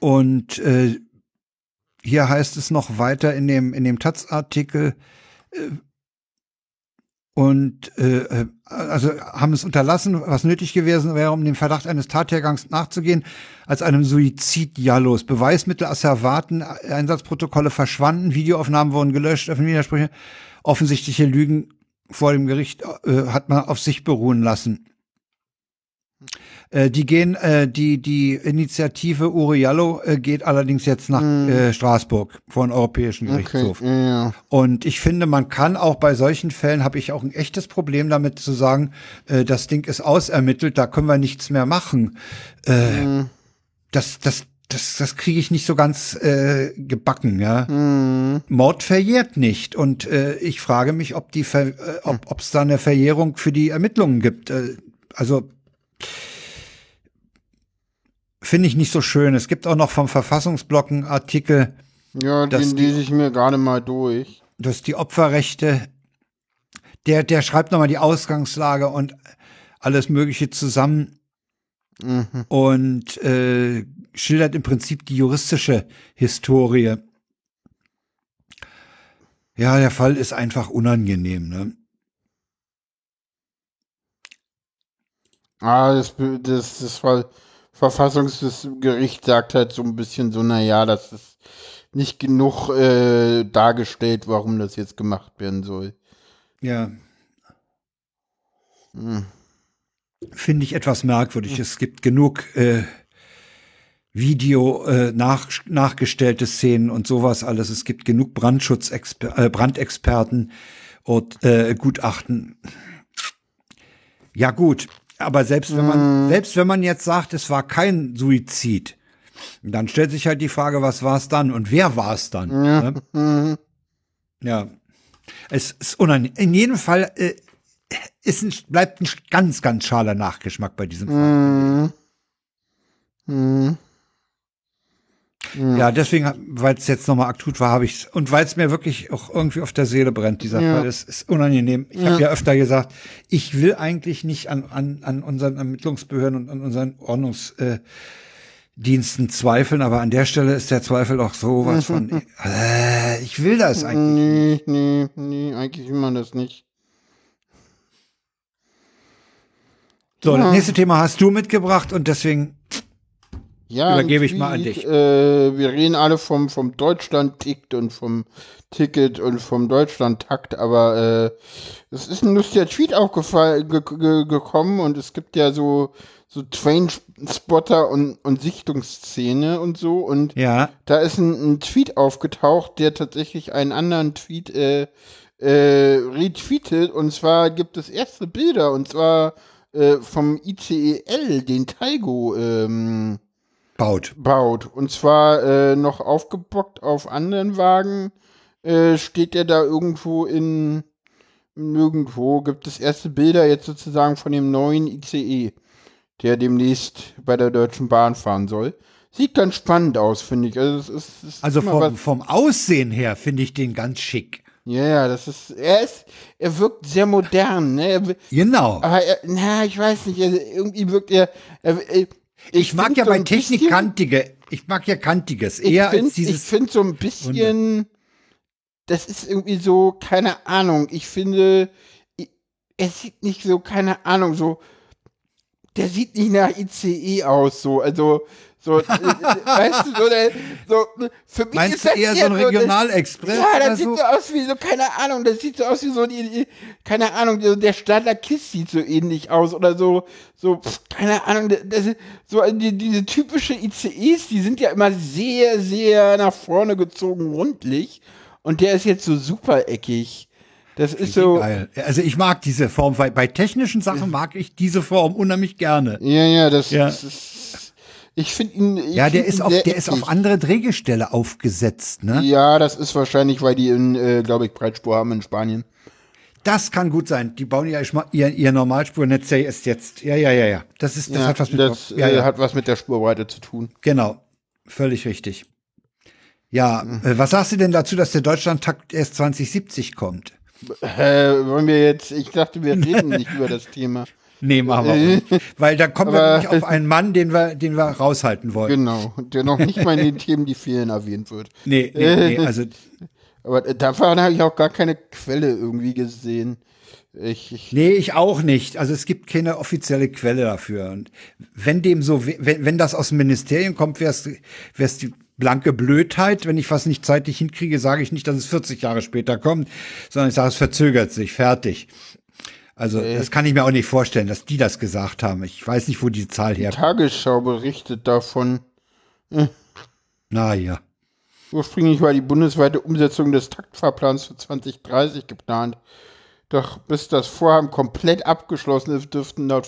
Und äh, hier heißt es noch weiter in dem, in dem Taz-Artikel, äh, und äh, äh, also haben es unterlassen, was nötig gewesen wäre, um dem Verdacht eines Tathergangs nachzugehen, als einem Suizid Jallos. Beweismittel, Asservaten, Einsatzprotokolle verschwanden, Videoaufnahmen wurden gelöscht, öffentliche Widersprüche, offensichtliche Lügen vor dem Gericht äh, hat man auf sich beruhen lassen. Äh, die gehen, äh, die, die Initiative Uriallo äh, geht allerdings jetzt nach äh, Straßburg vor den Europäischen Okay. Gerichtshof. Ja. Und ich finde, man kann auch bei solchen Fällen, habe ich auch ein echtes Problem damit zu sagen, äh, das Ding ist ausermittelt, da können wir nichts mehr machen. Äh, Mhm. Das, das, das, das kriege ich nicht so ganz äh, gebacken, ja. Mhm. Mord verjährt nicht. Und äh, ich frage mich, ob die Ver äh, ob es da eine Verjährung für die Ermittlungen gibt. Äh, also finde ich nicht so schön. Es gibt auch noch vom Verfassungsblock einen Artikel, Ja, den lese ich mir gerade mal durch. dass die Opferrechte, der, der schreibt nochmal die Ausgangslage und alles Mögliche zusammen Mhm. und äh, schildert im Prinzip die juristische Historie. Ja, der Fall ist einfach unangenehm, ne? Ah, das, das, das Ver- Verfassungsgericht sagt halt so ein bisschen so, naja, das ist nicht genug äh, dargestellt, warum das jetzt gemacht werden soll. Ja. Hm. Finde ich etwas merkwürdig. Es gibt genug äh, Video äh, nach, nachgestellte Szenen und sowas alles. Es gibt genug Brandschutzexper äh, Brandexperten und äh, Gutachten. Ja gut, aber selbst wenn man selbst wenn man jetzt sagt, es war kein Suizid, dann stellt sich halt die Frage, was war es dann und wer war es dann? ne? Mhm. Ja, es ist unangenehm. In jedem Fall äh, ist ein, bleibt ein ganz, ganz schaler Nachgeschmack bei diesem Fall. Mhm. Mhm. Ja, deswegen, weil es jetzt nochmal akut war, habe ich und weil es mir wirklich auch irgendwie auf der Seele brennt, dieser Ja. Fall. Es ist unangenehm. Ich habe ja öfter gesagt, ich will eigentlich nicht an, an, an unseren Ermittlungsbehörden und an unseren Ordnungsdiensten Diensten zweifeln, aber an der Stelle ist der Zweifel auch so was <laughs> von, äh, ich will das eigentlich. Nee, nee, nee, eigentlich will man das nicht. So, Ja. das nächste Thema hast du mitgebracht und deswegen, Ja, Übergebe ich mal an dich. Äh, wir reden alle vom, vom Deutschland-Ticket und vom Ticket und vom Deutschland-Takt, aber äh, es ist ein lustiger Tweet aufgefallen, ge ge gekommen und es gibt ja so, so Train-Spotter und, und Sichtungsszene und so und ja, da ist ein, ein Tweet aufgetaucht, der tatsächlich einen anderen Tweet äh, äh, retweetet und zwar gibt es erste Bilder und zwar äh, vom ICEL, den Taigo, ähm, baut. baut. Und zwar äh, noch aufgebockt auf anderen Wagen. Äh, steht der da irgendwo in nirgendwo. Gibt es erste Bilder jetzt sozusagen von dem neuen ICE, der demnächst bei der Deutschen Bahn fahren soll. Sieht ganz spannend aus, finde ich. Also, es ist, es ist Also vom, vom Aussehen her finde ich den ganz schick. Ja, ja, das ist. Er ist. Er wirkt sehr modern, ne? Er, Genau. aber er, na, ich weiß nicht. Also irgendwie wirkt er. er, er Ich, mag find ja so bei Technik bisschen- kantige. Ich mag ja kantiges Ich eher finde als dieses. find so ein bisschen. Das ist irgendwie so, keine Ahnung. Ich finde. Er sieht nicht so, keine Ahnung, so. Der sieht nicht nach ICE aus, so. Also. So, äh, äh, weißt du, so, der, so, für mich Meinst ist das eher so ein Regionalexpress? Ja, oder das sieht so? so aus wie so, keine Ahnung, das sieht so aus wie so, die, die, keine Ahnung, so der Stadler Kiss sieht so ähnlich aus oder so, so, pff, keine Ahnung, das ist so, die, diese typische ICEs, die sind ja immer sehr, sehr nach vorne gezogen, rundlich und der ist jetzt so super eckig. Das ist so, Geil. Also ich mag diese Form, weil bei technischen Sachen mag ich diese Form unheimlich gerne. ja, ja, das, Ja. das ist, ich finde ihn, ich Ja, der find ist ihn auf, sehr der ist auf andere Drehgestelle aufgesetzt, ne? Ja, das ist wahrscheinlich, weil die in, äh, glaube ich, Breitspur haben in Spanien. Das kann gut sein. Die bauen ja ihr, ihr, ihr Normalspurnetz ja erst jetzt. Ja, ja, ja, ja. Das ist, das ja, hat was mit, das ja, äh, ja. hat was mit der Spurbreite zu tun. genau. Völlig richtig. Ja, äh, was sagst du denn dazu, dass der Deutschlandtakt erst 2070 kommt? Äh, wollen wir jetzt, ich dachte, wir reden nicht über das Thema. <laughs> Nee, machen wir nicht. <laughs> Weil da kommen wir nämlich auf einen Mann, den wir, den wir raushalten wollen. Genau, der noch nicht mal in den <laughs> Themen, die fehlen, erwähnt wird. Nee, nee, nee, also Aber davon habe ich auch gar keine Quelle irgendwie gesehen. Ich, ich, Nee, ich auch nicht. Also es gibt keine offizielle Quelle dafür. Und wenn dem so, we- wenn, wenn das aus dem Ministerium kommt, wäre es die blanke Blödheit. Wenn ich was nicht zeitlich hinkriege, sage ich nicht, dass es 40 Jahre später kommt, sondern ich sage, es verzögert sich, fertig. Also das kann ich mir auch nicht vorstellen, dass die das gesagt haben. Ich weiß nicht, wo die Zahl herkommt. Tagesschau berichtet davon. Na ja. Ursprünglich war die bundesweite Umsetzung des Taktfahrplans für 2030 geplant. Doch bis das Vorhaben komplett abgeschlossen ist, dürften laut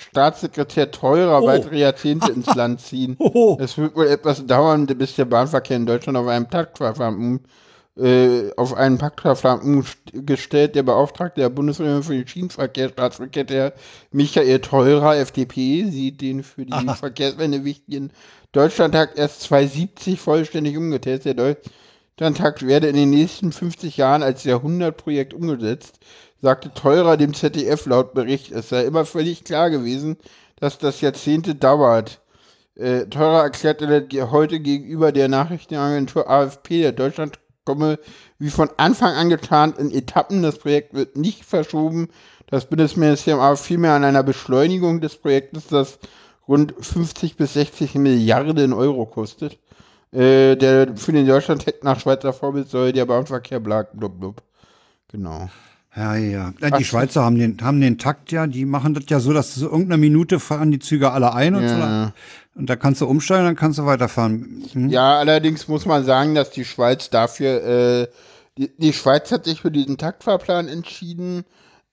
Verkehrsstaatssekretär Teurer Oh. weitere Jahrzehnte <laughs> ins Land ziehen. Oh. Es wird wohl etwas dauern, bis der Bahnverkehr in Deutschland auf einem um, äh, auf einen Taktfahrplan umgestellt. Der Beauftragte der Bundesregierung für den Schienenverkehr, Staatssekretär Michael Teurer, FDP, sieht den für die Verkehrswende wichtigen Deutschlandtakt erst 2070 vollständig umgetestet. Der Deutschlandtakt werde in den nächsten 50 Jahren als Jahrhundertprojekt umgesetzt, sagte Teurer dem ZDF laut Bericht. Es sei immer völlig klar gewesen, dass das Jahrzehnte dauert. Äh, Teurer erklärte heute gegenüber der Nachrichtenagentur AFP, der Deutschland komme wie von Anfang an geplant in Etappen. Das Projekt wird nicht verschoben. Das Bundesministerium aber vielmehr an einer Beschleunigung des Projektes, das rund 50 bis 60 Milliarden Euro kostet. Äh, der für den Deutschland-Tech nach Schweizer Vorbild soll der Bahnverkehr blag, blub, blub. Genau. Ja, ja. Ach Die so. Schweizer haben den, haben den Takt ja, die machen das ja so, dass so irgendeine Minute fahren die Züge alle ein und Ja. so. Und da kannst du umsteigen, dann kannst du weiterfahren. Hm? Ja, allerdings muss man sagen, dass die Schweiz dafür, äh, die, die Schweiz hat sich für diesen Taktfahrplan entschieden.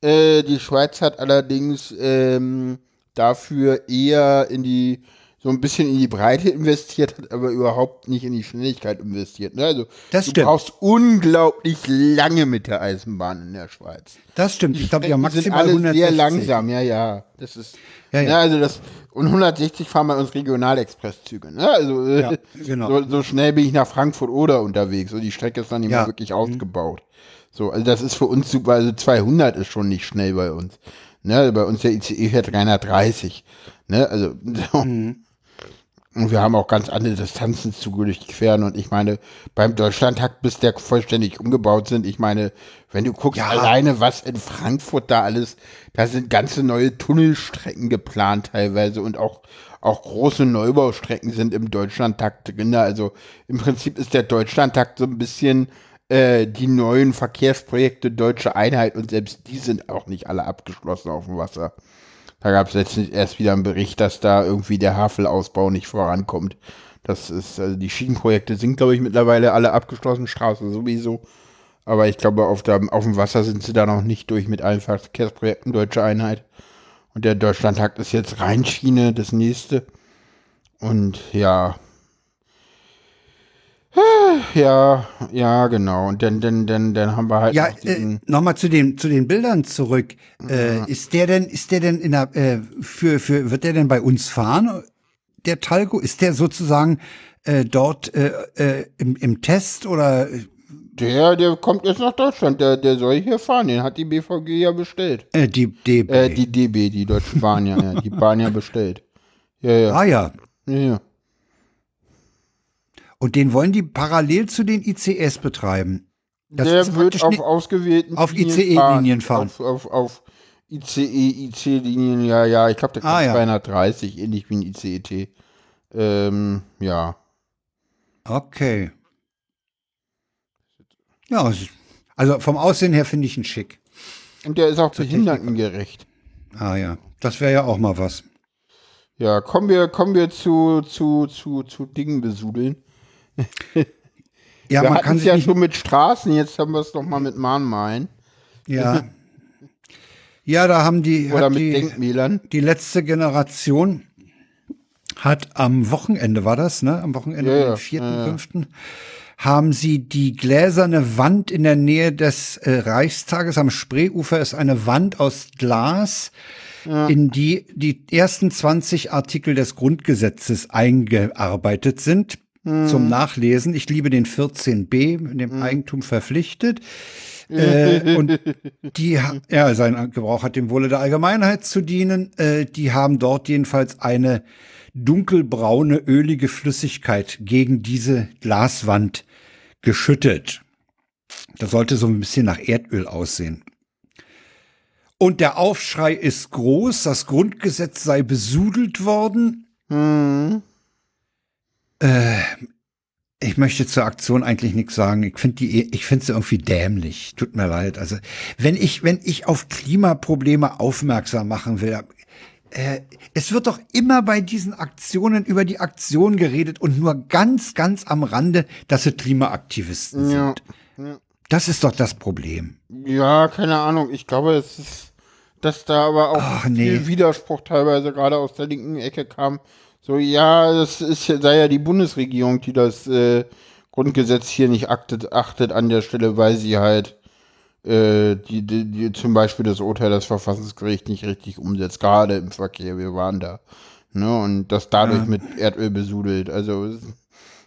Äh, die Schweiz hat allerdings ähm, dafür eher in die, so ein bisschen in die Breite investiert, hat aber überhaupt nicht in die Schnelligkeit investiert. Ne? Also, Das du stimmt. brauchst unglaublich lange mit der Eisenbahn in der Schweiz. Das stimmt. Ich glaube, ja, maximal sind alle 160. sehr langsam, ja, ja. Das ist, Ja, ja. ja, also das, und 160 fahren bei uns Regionalexpresszüge, ne? Also, äh, Ja, genau. so, so schnell bin ich nach Frankfurt oder unterwegs und die Strecke ist dann nicht Ja. Mhm. mehr wirklich ausgebaut. So, also das ist für uns super, also 200 ist schon nicht schnell bei uns. Ne, bei uns der ICE fährt 330. Ne, also, <laughs> so. Mhm. Und wir haben auch ganz andere Distanzen zu durchqueren. Und ich meine, beim Deutschlandtakt, bis der vollständig umgebaut sind, ich meine, wenn du guckst, Ja. alleine was in Frankfurt da alles, da sind ganze neue Tunnelstrecken geplant teilweise und auch, auch große Neubaustrecken sind im Deutschlandtakt drin. Also im Prinzip ist der Deutschlandtakt so ein bisschen äh, die neuen Verkehrsprojekte Deutsche Einheit und selbst die sind auch nicht alle abgeschlossen auf dem Wasser. Da gab es letztens erst wieder einen Bericht, dass da irgendwie der Havelausbau nicht vorankommt. Das ist, also die Schienenprojekte sind, glaube ich, mittlerweile alle abgeschlossen, Straße sowieso. Aber ich glaube, auf, der, auf dem Wasser sind sie da noch nicht durch mit allen Verkehrsprojekten Deutsche Einheit. Und der Deutschlandtag ist jetzt Rheinschiene, das nächste. Und ja. Ja, ja, genau. Und dann, dann, dann, dann haben wir halt Ja, noch äh, nochmal zu den zu den Bildern zurück. Äh, ist der denn ist der denn in der äh, für für wird der denn bei uns fahren? Der Talgo ist der sozusagen äh, dort äh, äh, im, im Test oder der, der kommt jetzt nach Deutschland, der, der soll hier fahren, den hat die BVG ja bestellt. äh, die DB? Äh, die DB, die Deutsche Bahn ja, ja, die Bahn ja bestellt. Ja, ja, ah ja. ja, ja. Und den wollen die parallel zu den ICS betreiben. Das der wird auf ausgewählten auf Linien ICE-Linien fahren. Auf, auf, auf ICE, IC-Linien, ja, ja, ich glaube, der Ah, ja. 230, ähnlich wie ein ICET. Ähm, ja. Okay. Ja, also vom Aussehen her finde ich ihn schick. Und der ist auch behindertengerecht. Ah ja, das wäre ja auch mal was. Ja, kommen wir, kommen wir zu, zu, zu, zu Dingen besudeln. <laughs> Ja, wir man kann es sich ja schon mit Straßen, jetzt haben wir es doch mal mit Mahnmalen. ja. <laughs> Ja, da haben die, Oder mit die, Denkmälern. die letzte Generation hat am Wochenende war das, ne? Am Wochenende, Ja, ja, am vierten, ja, ja. fünften, haben sie die gläserne Wand in der Nähe des äh, Reichstages am Spreeufer ist eine Wand aus Glas, in die die ersten 20 Artikel des Grundgesetzes eingearbeitet sind. Mhm. Zum Nachlesen. Ich liebe den 14b, mit dem Eigentum verpflichtet. <laughs> äh, und die, ja, sein Gebrauch hat dem Wohle der Allgemeinheit zu dienen. Äh, die haben dort jedenfalls eine dunkelbraune, ölige Flüssigkeit gegen diese Glaswand geschüttet. Das sollte so ein bisschen nach Erdöl aussehen. Und der Aufschrei ist groß, das Grundgesetz sei besudelt worden. Hm. Ich möchte zur Aktion eigentlich nichts sagen. Ich finde die, ich finde sie irgendwie dämlich. Tut mir leid. Also, wenn ich, wenn ich auf Klimaprobleme aufmerksam machen will, äh, es wird doch immer bei diesen Aktionen über die Aktion geredet und nur ganz, ganz am Rande, dass sie Klimaaktivisten Ja. sind. Das ist doch das Problem. Ja, keine Ahnung. Ich glaube, es ist, dass da aber auch Ach, viel nee. Widerspruch teilweise gerade aus der linken Ecke kam. So, ja, das ist ja, sei ja die Bundesregierung, die das äh, Grundgesetz hier nicht achtet, achtet an der Stelle, weil sie halt äh, die, die, die zum Beispiel das Urteil des Verfassungsgerichts nicht richtig umsetzt, gerade im Verkehr, wir waren da. Ne, und das dadurch mit Erdöl besudelt. Also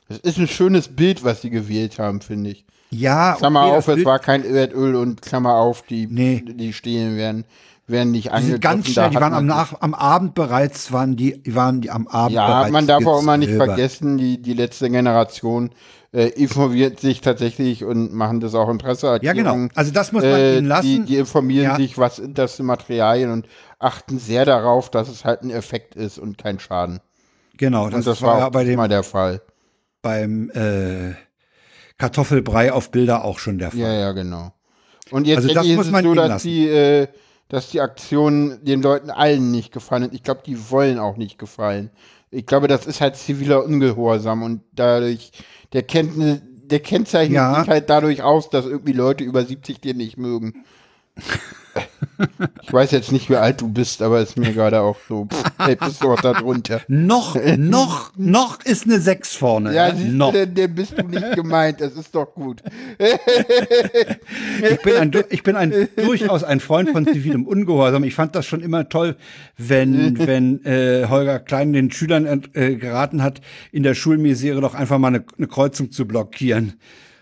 es ist- ein schönes Bild, was sie gewählt haben, finde ich. Ja, Klammer okay, auf, es Bild- war kein Erdöl und Klammer auf, die, Nee. die stehen werden, werden nicht die angegriffen. sind ganz schnell, die waren am, Nach, am Abend bereits, waren die, die waren die am Abend Ja, bereits man darf auch immer nicht vergessen, die, die letzte Generation äh, informiert sich tatsächlich und machen das auch in Ja, Presseartikelungen. genau. Also das muss man Äh, ihnen lassen. Die, die informieren Ja. sich, was sind das für Materialien und achten sehr darauf, dass es halt ein Effekt ist und kein Schaden. genau, Und das, das, war ja auch bei dem mal der Fall. beim äh, Kartoffelbrei auf Bilder auch schon der Fall. Ja, ja, genau. Und jetzt Also das muss man so, dass lassen. die, äh, dass die Aktion den Leuten allen nicht gefallen hat. Ich glaube, die wollen auch nicht gefallen. Ich glaube, das ist halt ziviler Ungehorsam und dadurch, der kennt, der kennzeichnet Ja. sich halt dadurch aus, dass irgendwie Leute über 70 den nicht mögen. <laughs> Ich weiß jetzt nicht, wie alt du bist, aber ist mir gerade auch so, pff, ey, bist du auch da drunter. Noch, <laughs> noch, noch ist eine 6 vorne. Ja, ne? noch. denn, denn bist du nicht <laughs> gemeint, das ist doch gut. Ich bin, ein, ich bin ein, durchaus ein Freund von zivilem Ungehorsam. Ich fand das schon immer toll, wenn, wenn äh, Holger Klein den Schülern äh, geraten hat, in der Schulmisere doch einfach mal eine, eine Kreuzung zu blockieren,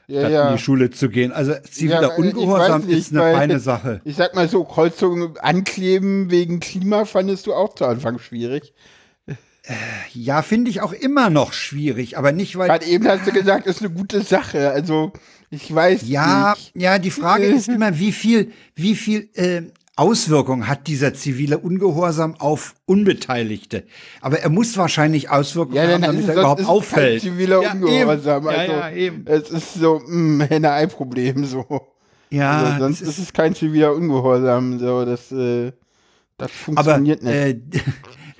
Ja, ja. in die Schule zu gehen. Also ziviler Ja, ich Ungehorsam nicht, ist eine feine Sache. Ich sag mal so, Kreuzungen ankleben wegen Klima fandest du auch zu Anfang schwierig. Ja, finde ich auch immer noch schwierig, aber nicht, weil Gerade eben hast du gesagt, ist eine gute Sache. Also, ich weiß Ja, nicht. ja, die Frage ist immer, wie viel, wie viel äh, Auswirkung hat dieser zivile Ungehorsam auf Unbeteiligte? Aber er muss wahrscheinlich Auswirkungen Ja, haben, damit ist er überhaupt ist auffällt. ziviler Ja, Ungehorsam. eben. Ja, Also, ja, eben. Es ist so ein Henne-Ei-Problem. So. Ja, also, sonst das ist es kein ziviler Ungehorsam. So, das, äh, das aber funktioniert nicht. äh,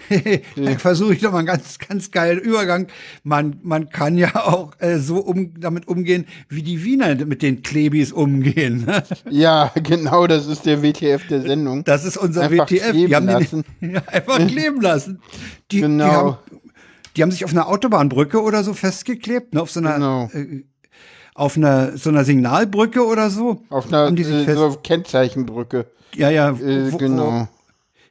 <laughs> versuche ich doch mal einen ganz, ganz geilen Übergang. Man, man kann ja auch äh, so um, damit umgehen, wie die Wiener mit den Klebis umgehen. ne? Ja, genau, das ist der WTF der Sendung. Das ist unser Einfach WTF. Die haben lassen. den <laughs> ja, einfach kleben lassen. Die, Genau. die, haben, die haben sich auf einer Autobahnbrücke oder so festgeklebt, ne? auf so einer, Genau. äh, auf einer, so einer Signalbrücke oder so. Auf einer äh, so Kennzeichenbrücke. ja, ja, Äh, genau. wo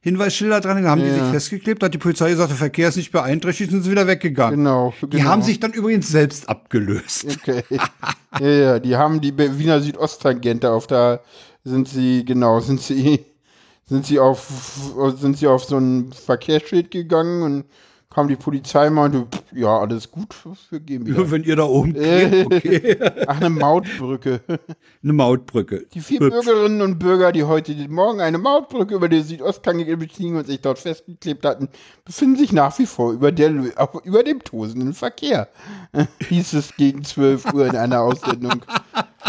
Hinweisschilder dran, haben die Ja. sich festgeklebt, hat die Polizei gesagt, der Verkehr ist nicht beeinträchtigt, sind sie wieder weggegangen. Genau. Die genau. haben sich dann übrigens selbst abgelöst. Okay. <laughs> ja, ja, die haben die Wiener Südosttangente auf da sind sie, genau, sind sie, <laughs> sind sie auf, sind sie auf so ein Verkehrsschild gegangen und kam die Polizei und meinte, pff, ja, alles gut, wir gehen wieder. Wenn ihr da oben <laughs> klebt, okay. <laughs> Ach, eine Mautbrücke. <laughs> Eine Mautbrücke. Die vier Hübsch. Bürgerinnen und Bürger, die heute Morgen eine Mautbrücke über die Südostkante bestiegen und sich dort festgeklebt hatten, befinden sich nach wie vor über, der, über dem tosenden Verkehr. Hieß es gegen 12 Uhr in einer Aussendung.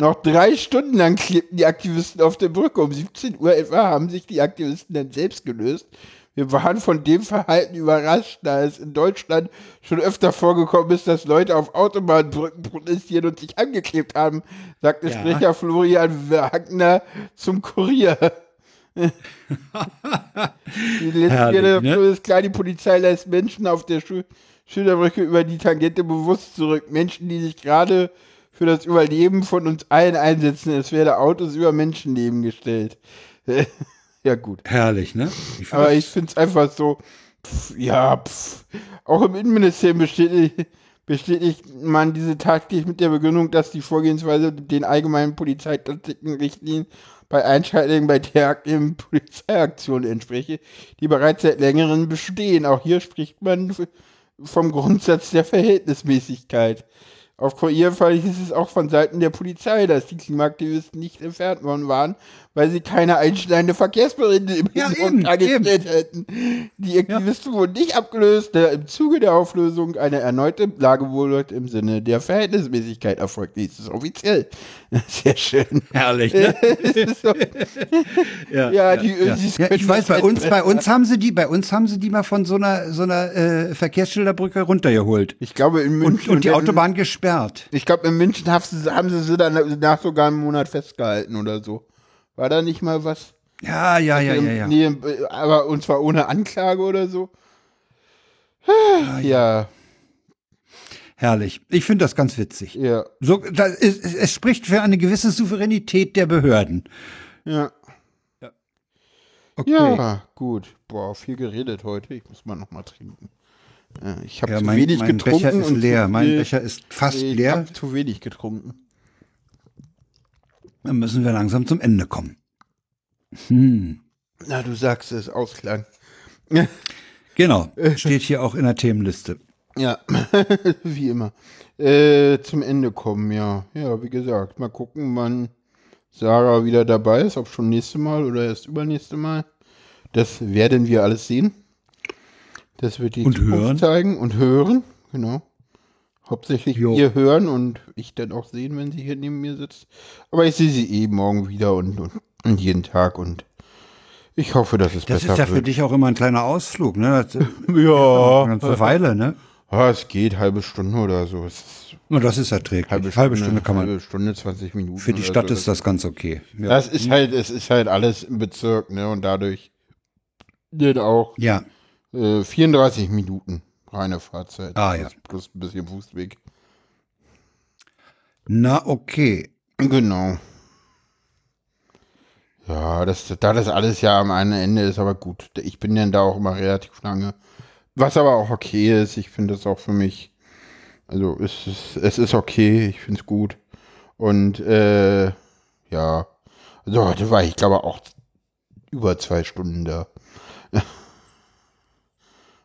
Noch drei Stunden lang klebten die Aktivisten auf der Brücke. Um 17 Uhr etwa haben sich die Aktivisten dann selbst gelöst. Wir waren von dem Verhalten überrascht, da es in Deutschland schon öfter vorgekommen ist, dass Leute auf Autobahnbrücken protestieren und sich angeklebt haben, sagte Ja. Sprecher Florian Wagner zum Kurier. <laughs> die letzte Generation ne? ist klar, die Polizei lässt Menschen auf der Schu Schilderbrücke über die Tangente bewusst zurück. Menschen, die sich gerade für das Überleben von uns allen einsetzen. Es werde Autos über Menschenleben gestellt. <laughs> ja, gut. Herrlich, ne? Ich Aber ich finde es einfach so, pff, ja, pff. auch im Innenministerium bestätigt, bestätigt man diese Taktik mit der Begründung, dass die Vorgehensweise den allgemeinen Polizeitaktikenrichtlinien bei Einschaltungen bei derartigen <laughs> Polizeiaktionen entspreche, die bereits seit längerem bestehen. Auch hier spricht man vom Grundsatz der Verhältnismäßigkeit. Auf ihren Fall hieß es auch von Seiten der Polizei, dass die Klimaaktivisten nicht entfernt worden waren, weil sie keine einschneidende Verkehrsberichte im Ja, Hintergrund eben, dargestellt hätten. Die Aktivisten wurden nicht abgelöst, da im Zuge der Auflösung eine erneute Lagewohlheit im Sinne der Verhältnismäßigkeit erfolgt. Dies ist offiziell. <laughs> Sehr schön. herrlich, <laughs> ne? So, <laughs> ja, die Ja, können ich weiß, bei uns, bei uns haben sie die, bei uns haben sie die mal von so einer, so einer äh, Verkehrsschilderbrücke runtergeholt. Ich glaube, in München Und, und die in- Autobahn gesperrt. Ich glaube, in München haben sie, haben sie sie dann nach sogar einem Monat festgehalten oder so. War da nicht mal was? Ja, ja, ja, ja, ja. Nee, aber und zwar ohne Anklage oder so. Ja, Herrlich. Ich finde das ganz witzig. ja, So, da, es, es es spricht für eine gewisse Souveränität der Behörden. ja. Okay. Ja, gut. Boah, viel geredet heute. Ich muss mal noch mal trinken. Äh, Ich habe Ja, zu mein, wenig mein getrunken. Becher ist leer. Mein Becher ist fast ich leer. habe zu wenig getrunken. Dann müssen wir langsam zum Ende kommen. Hm. Na, du sagst es, Ausklang. Genau. <laughs> Steht hier auch in der Themenliste. Ja, <laughs> wie immer. Äh, zum Ende kommen, ja. Ja, wie gesagt, mal gucken, wann Sarah wieder dabei ist, ob schon nächste Mal oder erst übernächste Mal. Das werden wir alles sehen. Das wird die Und Zukunft hören. zeigen und hören, genau. Hauptsächlich Jo. ihr hören und ich dann auch sehen, wenn sie hier neben mir sitzt. Aber ich sehe sie eh morgen wieder und, und, und jeden Tag und ich hoffe, dass es Das besser ist ja für wird. dich auch immer ein kleiner Ausflug, ne? Das, <laughs> Ja, eine ganze Weile, ne? ah, es geht, halbe Stunde oder so. Es ist Na, das ist erträglich. halbe Halbe Stunde, Stunde, kann man. Halbe Stunde, 20 Minuten. Für die Stadt so. ist das ganz okay. Ja. Das ist halt, es ist halt alles im Bezirk, ne? Und dadurch dann auch ja. äh, 34 Minuten reine Fahrzeit. Ah, ja. Plus ein bisschen Fußweg. Na, okay. Genau. Ja, das, da das alles ja am einen Ende ist, aber gut. Ich bin dann da auch immer relativ lange. Was aber auch okay ist. Ich finde das auch für mich. Also es ist, es ist okay. Ich finde es gut. Und äh, ja. Also heute war ich glaube auch über zwei Stunden da. <laughs>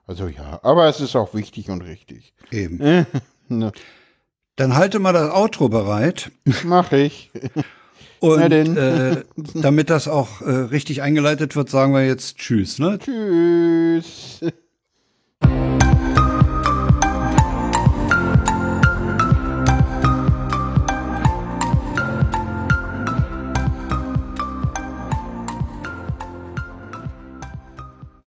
Also ja, aber es ist auch wichtig und richtig. Eben. <laughs> Ne, Dann halte mal das Outro bereit. mach ich. <laughs> Und äh, damit das auch äh, richtig eingeleitet wird, sagen wir jetzt Tschüss, ne? Tschüss.